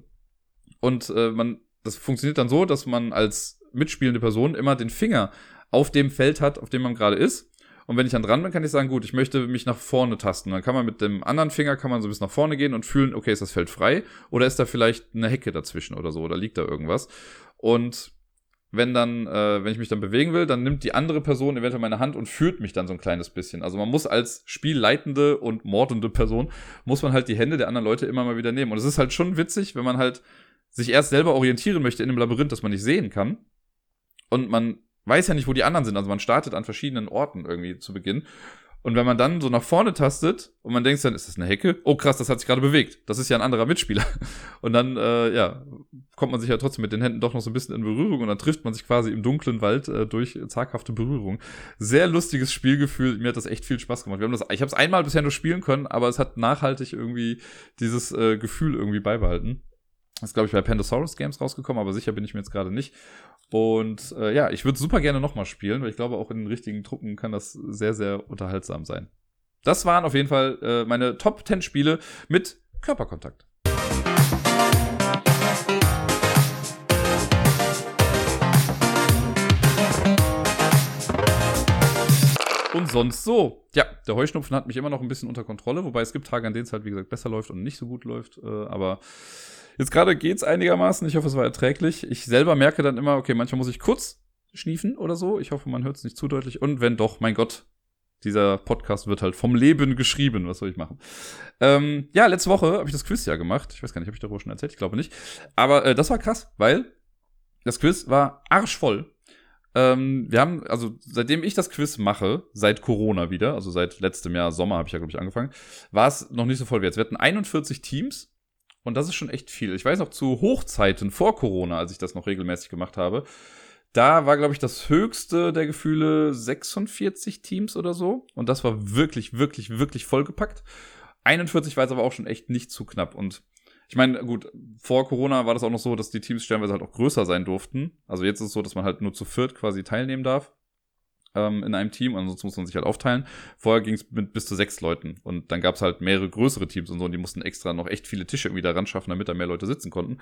Und äh, man, das funktioniert dann so, dass man als mitspielende Person immer den Finger auf dem Feld hat, auf dem man gerade ist. Und wenn ich dann dran bin, kann ich sagen, gut, ich möchte mich nach vorne tasten. Dann kann man mit dem anderen Finger kann man so bis nach vorne gehen und fühlen, okay, ist das Feld frei oder ist da vielleicht eine Hecke dazwischen oder so oder liegt da irgendwas? Und wenn dann, äh, wenn ich mich dann bewegen will, dann nimmt die andere Person eventuell meine Hand und führt mich dann so ein kleines bisschen. Also man muss als spielleitende und mordende Person, muss man halt die Hände der anderen Leute immer mal wieder nehmen. Und es ist halt schon witzig, wenn man halt sich erst selber orientieren möchte in einem Labyrinth, das man nicht sehen kann und man weiß ja nicht, wo die anderen sind. Also man startet an verschiedenen Orten irgendwie zu Beginn. Und wenn man dann so nach vorne tastet und man denkt dann, ist das eine Hecke? Oh krass, das hat sich gerade bewegt. Das ist ja ein anderer Mitspieler. Und dann, äh, ja, kommt man sich ja trotzdem mit den Händen doch noch so ein bisschen in Berührung und dann trifft man sich quasi im dunklen Wald äh, durch zaghafte Berührung. Sehr lustiges Spielgefühl. Mir hat das echt viel Spaß gemacht. Wir haben das, ich habe es einmal bisher nur spielen können, aber es hat nachhaltig irgendwie dieses äh, Gefühl irgendwie beibehalten. Ist, glaube ich, bei Pandasaurus Games rausgekommen, aber sicher bin ich mir jetzt gerade nicht. Und äh, ja, ich würde super gerne nochmal spielen, weil ich glaube, auch in den richtigen Truppen kann das sehr, sehr unterhaltsam sein. Das waren auf jeden Fall äh, meine Top 10 Spiele mit Körperkontakt. Und sonst so. Ja, der Heuschnupfen hat mich immer noch ein bisschen unter Kontrolle, wobei es gibt Tage, an denen es halt, wie gesagt, besser läuft und nicht so gut läuft. Äh, aber Jetzt gerade geht's einigermaßen. Ich hoffe, es war erträglich. Ich selber merke dann immer, okay, manchmal muss ich kurz schniefen oder so. Ich hoffe, man hört es nicht zu deutlich. Und wenn doch, mein Gott, dieser Podcast wird halt vom Leben geschrieben. Was soll ich machen? Ähm, ja, letzte Woche habe ich das Quiz ja gemacht. Ich weiß gar nicht, habe ich darüber schon erzählt? Ich glaube nicht. Aber äh, das war krass, weil das Quiz war arschvoll. Ähm, wir haben, also seitdem ich das Quiz mache, seit Corona wieder, also seit letztem Jahr Sommer habe ich ja, glaube ich, angefangen, war es noch nicht so voll wie jetzt. Wir hatten 41 Teams und das ist schon echt viel. Ich weiß noch zu Hochzeiten vor Corona, als ich das noch regelmäßig gemacht habe, da war, glaube ich, das höchste der Gefühle 46 Teams oder so. Und das war wirklich, wirklich, wirklich vollgepackt. 41 war es aber auch schon echt nicht zu knapp. Und ich meine, gut, vor Corona war das auch noch so, dass die Teams stellenweise halt auch größer sein durften. Also jetzt ist es so, dass man halt nur zu viert quasi teilnehmen darf ähm, in einem Team, ansonsten muss man sich halt aufteilen. Vorher ging es mit bis zu sechs Leuten und dann gab es halt mehrere größere Teams und so und die mussten extra noch echt viele Tische irgendwie da ran schaffen, damit da mehr Leute sitzen konnten.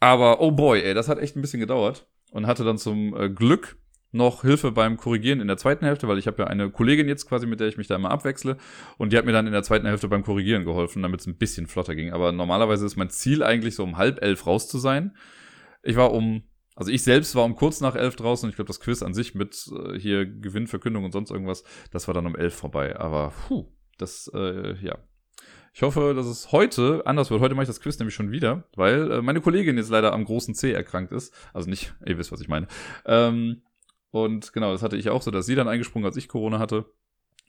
Aber oh boy, ey, das hat echt ein bisschen gedauert und hatte dann zum äh, Glück noch Hilfe beim Korrigieren in der zweiten Hälfte, weil ich habe ja eine Kollegin jetzt quasi, mit der ich mich da immer abwechsle und die hat mir dann in der zweiten Hälfte beim Korrigieren geholfen, damit es ein bisschen flotter ging. Aber normalerweise ist mein Ziel eigentlich so um halb elf raus zu sein. Ich war um also ich selbst war um kurz nach elf draußen und ich glaube, das Quiz an sich mit äh, hier Gewinnverkündung und sonst irgendwas, das war dann um elf vorbei. Aber puh, das, äh, ja. Ich hoffe, dass es heute anders wird. Heute mache ich das Quiz nämlich schon wieder, weil äh, meine Kollegin jetzt leider am großen C erkrankt ist. Also nicht, ihr wisst, was ich meine. Ähm, Und genau, das hatte ich auch so, dass sie dann eingesprungen, als ich Corona hatte.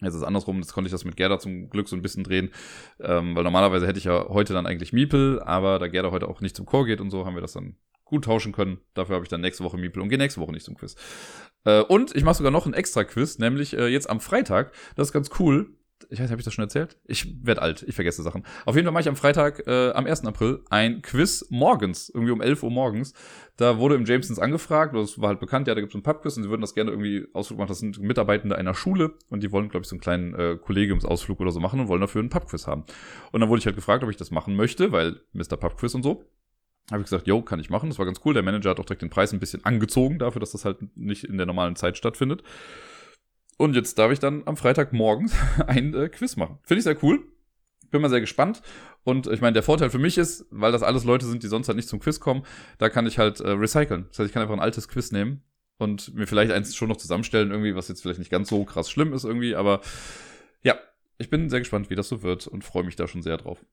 Jetzt ist es andersrum, jetzt konnte ich das mit Gerda zum Glück so ein bisschen drehen, ähm, weil normalerweise hätte ich ja heute dann eigentlich Miepel, aber da Gerda heute auch nicht zum Chor geht und so, haben wir das dann gut tauschen können. Dafür habe ich dann nächste Woche Miepel und gehe nächste Woche nicht zum Quiz. Äh, und ich mache sogar noch ein extra Quiz, nämlich äh, jetzt am Freitag. Das ist ganz cool ich weiß, habe ich das schon erzählt? Ich werde alt, ich vergesse Sachen. Auf jeden Fall mache ich am Freitag, äh, am 1. April, ein Quiz morgens, irgendwie um 11 Uhr morgens. Da wurde im Jamesons angefragt, das war halt bekannt, ja, da gibt es einen Pubquiz und sie würden das gerne irgendwie Ausflug machen. Das sind Mitarbeitende einer Schule und die wollen, glaube ich, so einen kleinen äh, Kollegiumsausflug oder so machen und wollen dafür einen Pubquiz haben. Und dann wurde ich halt gefragt, ob ich das machen möchte, weil Mr. Pubquiz und so. Habe ich gesagt, yo, kann ich machen. Das war ganz cool. Der Manager hat auch direkt den Preis ein bisschen angezogen dafür, dass das halt nicht in der normalen Zeit stattfindet. Und jetzt darf ich dann am Freitagmorgen ein äh, Quiz machen. Finde ich sehr cool. Bin mal sehr gespannt. Und ich meine, der Vorteil für mich ist, weil das alles Leute sind, die sonst halt nicht zum Quiz kommen, da kann ich halt äh, recyceln. Das heißt, ich kann einfach ein altes Quiz nehmen und mir vielleicht eins schon noch zusammenstellen, irgendwie, was jetzt vielleicht nicht ganz so krass schlimm ist irgendwie, aber ja, ich bin sehr gespannt, wie das so wird und freue mich da schon sehr drauf.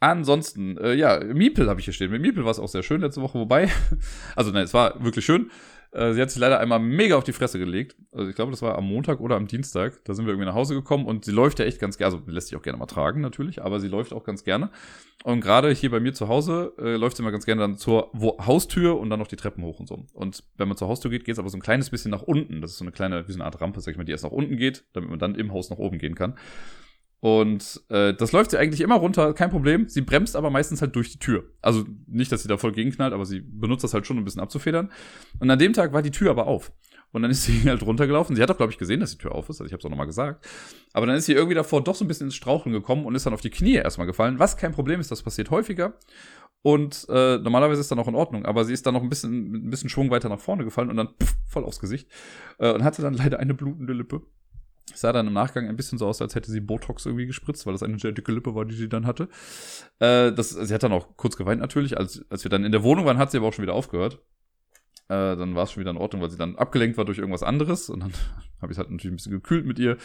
Ansonsten, äh, ja, Miepel habe ich hier stehen. Mit Miepel war es auch sehr schön letzte Woche, wobei, also nein, es war wirklich schön. Äh, sie hat sich leider einmal mega auf die Fresse gelegt. Also ich glaube, das war am Montag oder am Dienstag. Da sind wir irgendwie nach Hause gekommen und sie läuft ja echt ganz gerne. Also lässt sich auch gerne mal tragen natürlich, aber sie läuft auch ganz gerne. Und gerade hier bei mir zu Hause äh, läuft sie immer ganz gerne dann zur Haustür und dann noch die Treppen hoch und so. Und wenn man zur Haustür geht, geht es aber so ein kleines bisschen nach unten. Das ist so eine kleine, wie so eine Art Rampe, sag ich mal, die erst nach unten geht, damit man dann im Haus nach oben gehen kann. Und äh, das läuft sie eigentlich immer runter, kein Problem. Sie bremst aber meistens halt durch die Tür. Also nicht, dass sie da voll gegenknallt, aber sie benutzt das halt schon, um ein bisschen abzufedern. Und an dem Tag war die Tür aber auf. Und dann ist sie halt runtergelaufen. Sie hat auch, glaube ich, gesehen, dass die Tür auf ist. Also ich habe es auch nochmal gesagt. Aber dann ist sie irgendwie davor doch so ein bisschen ins Straucheln gekommen und ist dann auf die Knie erstmal gefallen. Was kein Problem ist, das passiert häufiger. Und äh, normalerweise ist dann auch in Ordnung. Aber sie ist dann noch ein bisschen, ein bisschen Schwung weiter nach vorne gefallen und dann pff, voll aufs Gesicht. Äh, und hatte dann leider eine blutende Lippe. Sah dann im Nachgang ein bisschen so aus, als hätte sie Botox irgendwie gespritzt, weil das eine sehr dicke Lippe war, die sie dann hatte. Äh, das, sie hat dann auch kurz geweint natürlich. Als, als wir dann in der Wohnung waren, hat sie aber auch schon wieder aufgehört. Äh, dann war es schon wieder in Ordnung, weil sie dann abgelenkt war durch irgendwas anderes. Und dann habe ich es halt natürlich ein bisschen gekühlt mit ihr.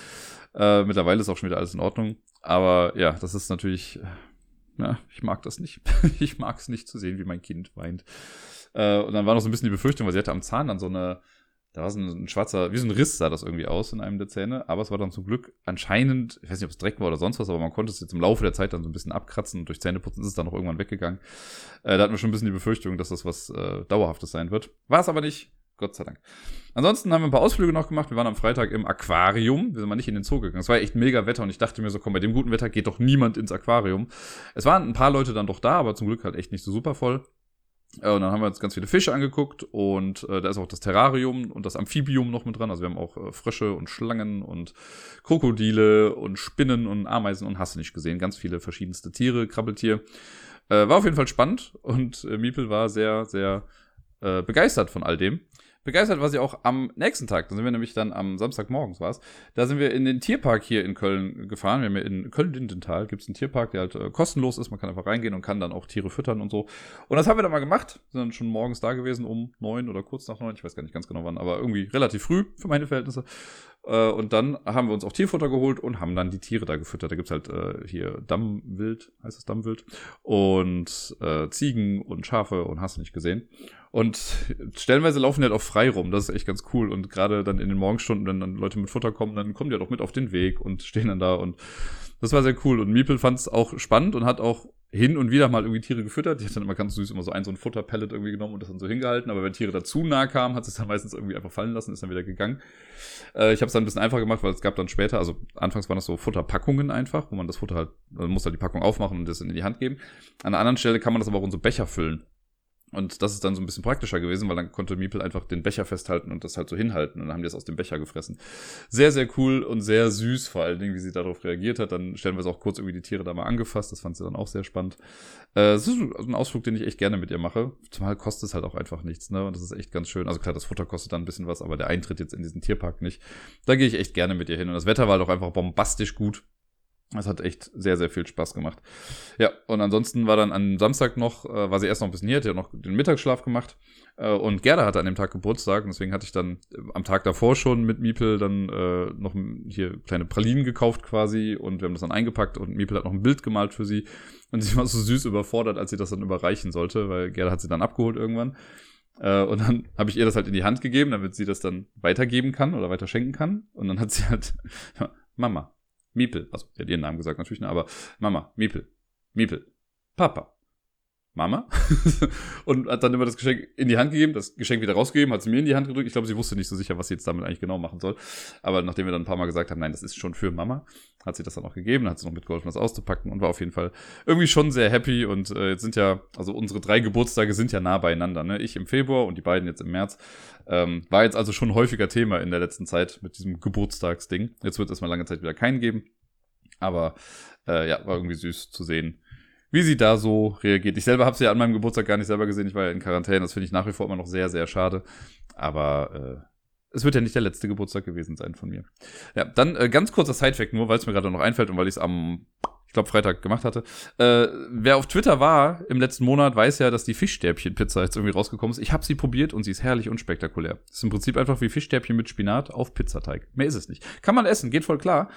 Äh, mittlerweile ist auch schon wieder alles in Ordnung. Aber ja, das ist natürlich, na, ich mag das nicht. ich mag es nicht zu sehen, wie mein Kind weint. Äh, und dann war noch so ein bisschen die Befürchtung, weil sie hatte am Zahn dann so eine, da war so ein, ein, schwarzer, wie so ein Riss sah das irgendwie aus in einem der Zähne, aber es war dann zum Glück anscheinend, ich weiß nicht, ob es Dreck war oder sonst was, aber man konnte es jetzt im Laufe der Zeit dann so ein bisschen abkratzen und durch Zähneputzen ist es dann auch irgendwann weggegangen. Äh, da hatten wir schon ein bisschen die Befürchtung, dass das was äh, Dauerhaftes sein wird. War es aber nicht, Gott sei Dank. Ansonsten haben wir ein paar Ausflüge noch gemacht. Wir waren am Freitag im Aquarium. Wir sind mal nicht in den Zoo gegangen. Es war echt mega Wetter und ich dachte mir so, komm, bei dem guten Wetter geht doch niemand ins Aquarium. Es waren ein paar Leute dann doch da, aber zum Glück halt echt nicht so super voll. Äh, und dann haben wir uns ganz viele Fische angeguckt und äh, da ist auch das Terrarium und das Amphibium noch mit dran. Also wir haben auch äh, Frösche und Schlangen und Krokodile und Spinnen und Ameisen und hast du nicht gesehen. Ganz viele verschiedenste Tiere, Krabbeltier. Äh, war auf jeden Fall spannend und äh, Miepel war sehr, sehr äh, begeistert von all dem. Begeistert war sie auch am nächsten Tag. Da sind wir nämlich dann am Samstagmorgens war. Da sind wir in den Tierpark hier in Köln gefahren. Wir haben ja in Köln-Lindenthal gibt es einen Tierpark, der halt äh, kostenlos ist. Man kann einfach reingehen und kann dann auch Tiere füttern und so. Und das haben wir dann mal gemacht. Sind dann schon morgens da gewesen um neun oder kurz nach neun. Ich weiß gar nicht ganz genau wann, aber irgendwie relativ früh für meine Verhältnisse. Äh, und dann haben wir uns auch Tierfutter geholt und haben dann die Tiere da gefüttert. Da gibt's halt äh, hier Dammwild, heißt es Dammwild, und äh, Ziegen und Schafe und hast du nicht gesehen. Und stellenweise laufen die halt auch frei rum. Das ist echt ganz cool. Und gerade dann in den Morgenstunden, wenn dann Leute mit Futter kommen, dann kommen die halt auch mit auf den Weg und stehen dann da. Und das war sehr cool. Und Miepel fand es auch spannend und hat auch hin und wieder mal irgendwie Tiere gefüttert. Die hat dann immer ganz süß immer so ein so ein Futterpellet irgendwie genommen und das dann so hingehalten. Aber wenn Tiere dazu nah kamen, hat sie es dann meistens irgendwie einfach fallen lassen, ist dann wieder gegangen. Äh, ich habe es dann ein bisschen einfacher gemacht, weil es gab dann später, also anfangs waren das so Futterpackungen einfach, wo man das Futter halt, man muss halt die Packung aufmachen und das in die Hand geben. An einer anderen Stelle kann man das aber auch in so Becher füllen. Und das ist dann so ein bisschen praktischer gewesen, weil dann konnte Miepel einfach den Becher festhalten und das halt so hinhalten. Und dann haben die das aus dem Becher gefressen. Sehr, sehr cool und sehr süß, vor allen Dingen, wie sie darauf reagiert hat. Dann stellen wir es auch kurz irgendwie die Tiere da mal angefasst. Das fand sie dann auch sehr spannend. Äh, es ist ein Ausflug, den ich echt gerne mit ihr mache. Zumal kostet es halt auch einfach nichts, ne? Und das ist echt ganz schön. Also klar, das Futter kostet dann ein bisschen was, aber der Eintritt jetzt in diesen Tierpark nicht. Da gehe ich echt gerne mit ihr hin. Und das Wetter war doch einfach bombastisch gut. Das hat echt sehr, sehr viel Spaß gemacht. Ja, und ansonsten war dann am Samstag noch, äh, war sie erst noch ein bisschen hier, hat ja noch den Mittagsschlaf gemacht. Äh, und Gerda hatte an dem Tag Geburtstag, und deswegen hatte ich dann äh, am Tag davor schon mit Miepel dann äh, noch hier kleine Pralinen gekauft quasi und wir haben das dann eingepackt und Miepel hat noch ein Bild gemalt für sie. Und sie war so süß überfordert, als sie das dann überreichen sollte, weil Gerda hat sie dann abgeholt irgendwann. Äh, und dann habe ich ihr das halt in die Hand gegeben, damit sie das dann weitergeben kann oder weiter schenken kann. Und dann hat sie halt, Mama, Miepel, also sie hat ihren Namen gesagt natürlich, ne, aber Mama, Miepel, Miepel, Papa, Mama. und hat dann immer das Geschenk in die Hand gegeben, das Geschenk wieder rausgegeben, hat sie mir in die Hand gedrückt. Ich glaube, sie wusste nicht so sicher, was sie jetzt damit eigentlich genau machen soll. Aber nachdem wir dann ein paar Mal gesagt haben, nein, das ist schon für Mama, hat sie das dann auch gegeben, hat sie noch mitgeholfen, das auszupacken und war auf jeden Fall irgendwie schon sehr happy. Und äh, jetzt sind ja, also unsere drei Geburtstage sind ja nah beieinander. Ne? Ich im Februar und die beiden jetzt im März. Ähm, war jetzt also schon häufiger Thema in der letzten Zeit mit diesem Geburtstagsding. Jetzt wird es mal lange Zeit wieder keinen geben. Aber äh, ja, war irgendwie süß zu sehen, wie sie da so reagiert. Ich selber habe sie ja an meinem Geburtstag gar nicht selber gesehen. Ich war ja in Quarantäne. Das finde ich nach wie vor immer noch sehr, sehr schade. Aber äh, es wird ja nicht der letzte Geburtstag gewesen sein von mir. Ja, dann äh, ganz kurzer Sidefact nur, weil es mir gerade noch einfällt und weil ich es am, ich glaube, Freitag gemacht hatte. Äh, wer auf Twitter war im letzten Monat, weiß ja, dass die Fischstäbchen-Pizza jetzt irgendwie rausgekommen ist. Ich habe sie probiert und sie ist herrlich und spektakulär. Ist im Prinzip einfach wie Fischstäbchen mit Spinat auf Pizzateig. Mehr ist es nicht. Kann man essen, geht voll klar.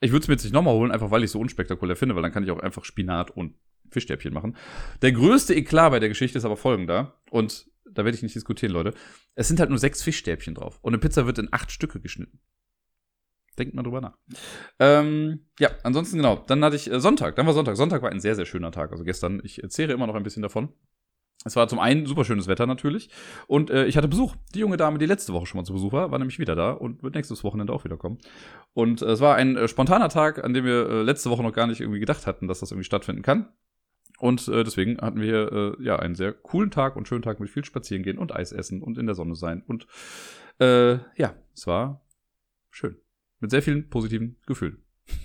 Ich würde es mir jetzt nicht nochmal holen, einfach weil ich es so unspektakulär finde, weil dann kann ich auch einfach Spinat und Fischstäbchen machen. Der größte Eklat bei der Geschichte ist aber folgender. Und da werde ich nicht diskutieren, Leute. Es sind halt nur sechs Fischstäbchen drauf. Und eine Pizza wird in acht Stücke geschnitten. Denkt mal drüber nach. Ähm, ja, ansonsten genau. Dann hatte ich äh, Sonntag. Dann war Sonntag. Sonntag war ein sehr, sehr schöner Tag. Also gestern. Ich erzähle immer noch ein bisschen davon. Es war zum einen super schönes Wetter natürlich. Und äh, ich hatte Besuch. Die junge Dame, die letzte Woche schon mal zu Besuch war, war nämlich wieder da und wird nächstes Wochenende auch wiederkommen. Und äh, es war ein äh, spontaner Tag, an dem wir äh, letzte Woche noch gar nicht irgendwie gedacht hatten, dass das irgendwie stattfinden kann. Und äh, deswegen hatten wir äh, ja einen sehr coolen Tag und schönen Tag mit viel Spazierengehen und Eis essen und in der Sonne sein. Und äh, ja, es war schön. Mit sehr vielen positiven Gefühlen.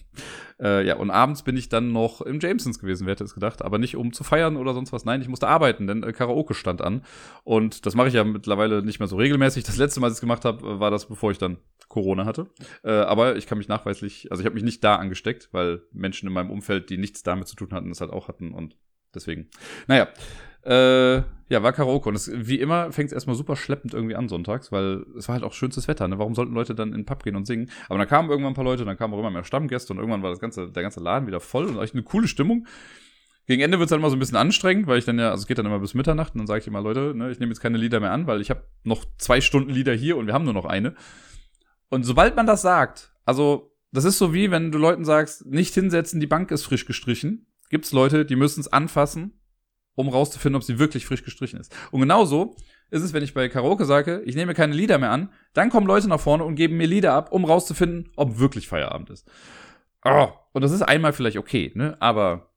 äh, ja, und abends bin ich dann noch im Jamesons gewesen, wer hätte es gedacht. Aber nicht um zu feiern oder sonst was. Nein, ich musste arbeiten, denn äh, Karaoke stand an. Und das mache ich ja mittlerweile nicht mehr so regelmäßig. Das letzte Mal, als ich es gemacht habe, war das, bevor ich dann Corona hatte. Äh, aber ich kann mich nachweislich, also ich habe mich nicht da angesteckt, weil Menschen in meinem Umfeld, die nichts damit zu tun hatten, das halt auch hatten. Und Deswegen. Naja. Äh, ja, war Karaoke. Und es, wie immer fängt es erstmal super schleppend irgendwie an sonntags, weil es war halt auch schönstes Wetter. Ne? Warum sollten Leute dann in den Pub gehen und singen? Aber dann kamen irgendwann ein paar Leute, dann kamen auch immer mehr Stammgäste und irgendwann war das ganze, der ganze Laden wieder voll und echt eine coole Stimmung. Gegen Ende wird es dann immer so ein bisschen anstrengend, weil ich dann ja, also es geht dann immer bis Mitternacht und dann sage ich immer, Leute, ne, ich nehme jetzt keine Lieder mehr an, weil ich habe noch zwei Stunden Lieder hier und wir haben nur noch eine. Und sobald man das sagt, also das ist so wie, wenn du Leuten sagst, nicht hinsetzen, die Bank ist frisch gestrichen gibt es Leute, die müssen es anfassen, um rauszufinden, ob sie wirklich frisch gestrichen ist. Und genauso ist es, wenn ich bei Karaoke sage, ich nehme keine Lieder mehr an, dann kommen Leute nach vorne und geben mir Lieder ab, um rauszufinden, ob wirklich Feierabend ist. Oh, und das ist einmal vielleicht okay, ne? Aber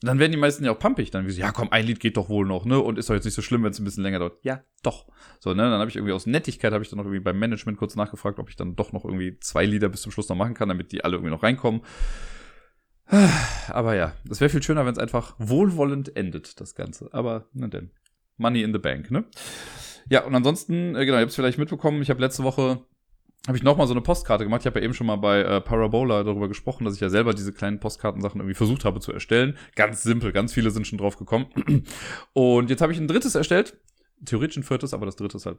dann werden die meisten ja auch pumpig. Dann wie so, ja komm, ein Lied geht doch wohl noch, ne? Und ist doch jetzt nicht so schlimm, wenn es ein bisschen länger dauert. Ja, doch. So, ne? Dann habe ich irgendwie aus Nettigkeit habe ich dann noch irgendwie beim Management kurz nachgefragt, ob ich dann doch noch irgendwie zwei Lieder bis zum Schluss noch machen kann, damit die alle irgendwie noch reinkommen. Aber ja, es wäre viel schöner, wenn es einfach wohlwollend endet, das Ganze. Aber, ne denn. Money in the Bank, ne? Ja, und ansonsten, äh, genau, ihr habt es vielleicht mitbekommen, ich habe letzte Woche habe ich nochmal so eine Postkarte gemacht. Ich habe ja eben schon mal bei äh, Parabola darüber gesprochen, dass ich ja selber diese kleinen Postkartensachen irgendwie versucht habe zu erstellen. Ganz simpel, ganz viele sind schon drauf gekommen. Und jetzt habe ich ein drittes erstellt. Theoretisch ein viertes, aber das dritte ist halt,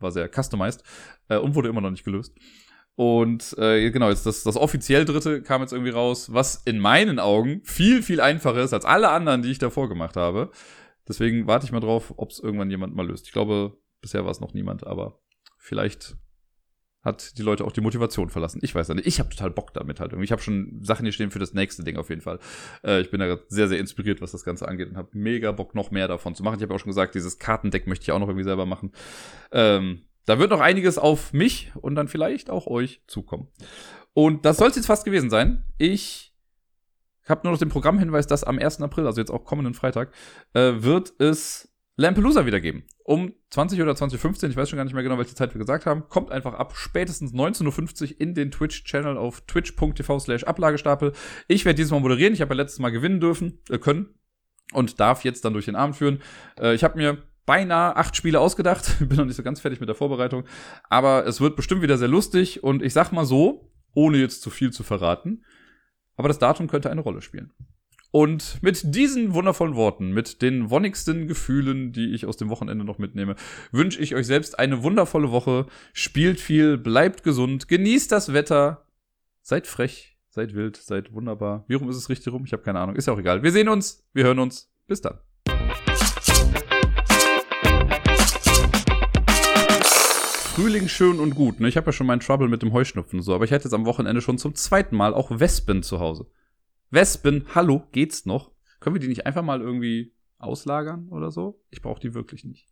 war sehr customized äh, und wurde immer noch nicht gelöst. Und äh, genau, jetzt das, das offiziell dritte kam jetzt irgendwie raus, was in meinen Augen viel, viel einfacher ist als alle anderen, die ich davor gemacht habe. Deswegen warte ich mal drauf, ob es irgendwann jemand mal löst. Ich glaube, bisher war es noch niemand, aber vielleicht hat die Leute auch die Motivation verlassen. Ich weiß ja nicht. Ich habe total Bock damit halt. Ich habe schon Sachen hier stehen für das nächste Ding auf jeden Fall. Äh, ich bin da sehr, sehr inspiriert, was das Ganze angeht und habe mega Bock, noch mehr davon zu machen. Ich habe auch schon gesagt, dieses Kartendeck möchte ich auch noch irgendwie selber machen. Ähm, da wird noch einiges auf mich und dann vielleicht auch euch zukommen. Und das soll es jetzt fast gewesen sein. Ich habe nur noch den Programmhinweis, dass am 1. April, also jetzt auch kommenden Freitag, äh, wird es Lampelusa wieder geben. Um 20 oder 2015, ich weiß schon gar nicht mehr genau, welche Zeit wir gesagt haben. Kommt einfach ab spätestens 19.50 Uhr in den Twitch-Channel auf twitch.tv slash Ablagestapel. Ich werde dieses Mal moderieren. Ich habe ja letztes Mal gewinnen dürfen, äh, können und darf jetzt dann durch den Abend führen. Äh, ich habe mir beinahe acht Spiele ausgedacht. Bin noch nicht so ganz fertig mit der Vorbereitung. Aber es wird bestimmt wieder sehr lustig. Und ich sag mal so, ohne jetzt zu viel zu verraten, aber das Datum könnte eine Rolle spielen. Und mit diesen wundervollen Worten, mit den wonnigsten Gefühlen, die ich aus dem Wochenende noch mitnehme, wünsche ich euch selbst eine wundervolle Woche. Spielt viel, bleibt gesund, genießt das Wetter, seid frech, seid wild, seid wunderbar. Wie rum ist es richtig rum? Ich habe keine Ahnung. Ist ja auch egal. Wir sehen uns, wir hören uns. Bis dann. Frühling schön und gut. Ne? Ich habe ja schon meinen Trouble mit dem Heuschnupfen und so, aber ich hatte jetzt am Wochenende schon zum zweiten Mal auch Wespen zu Hause. Wespen, hallo, geht's noch? Können wir die nicht einfach mal irgendwie auslagern oder so? Ich brauche die wirklich nicht.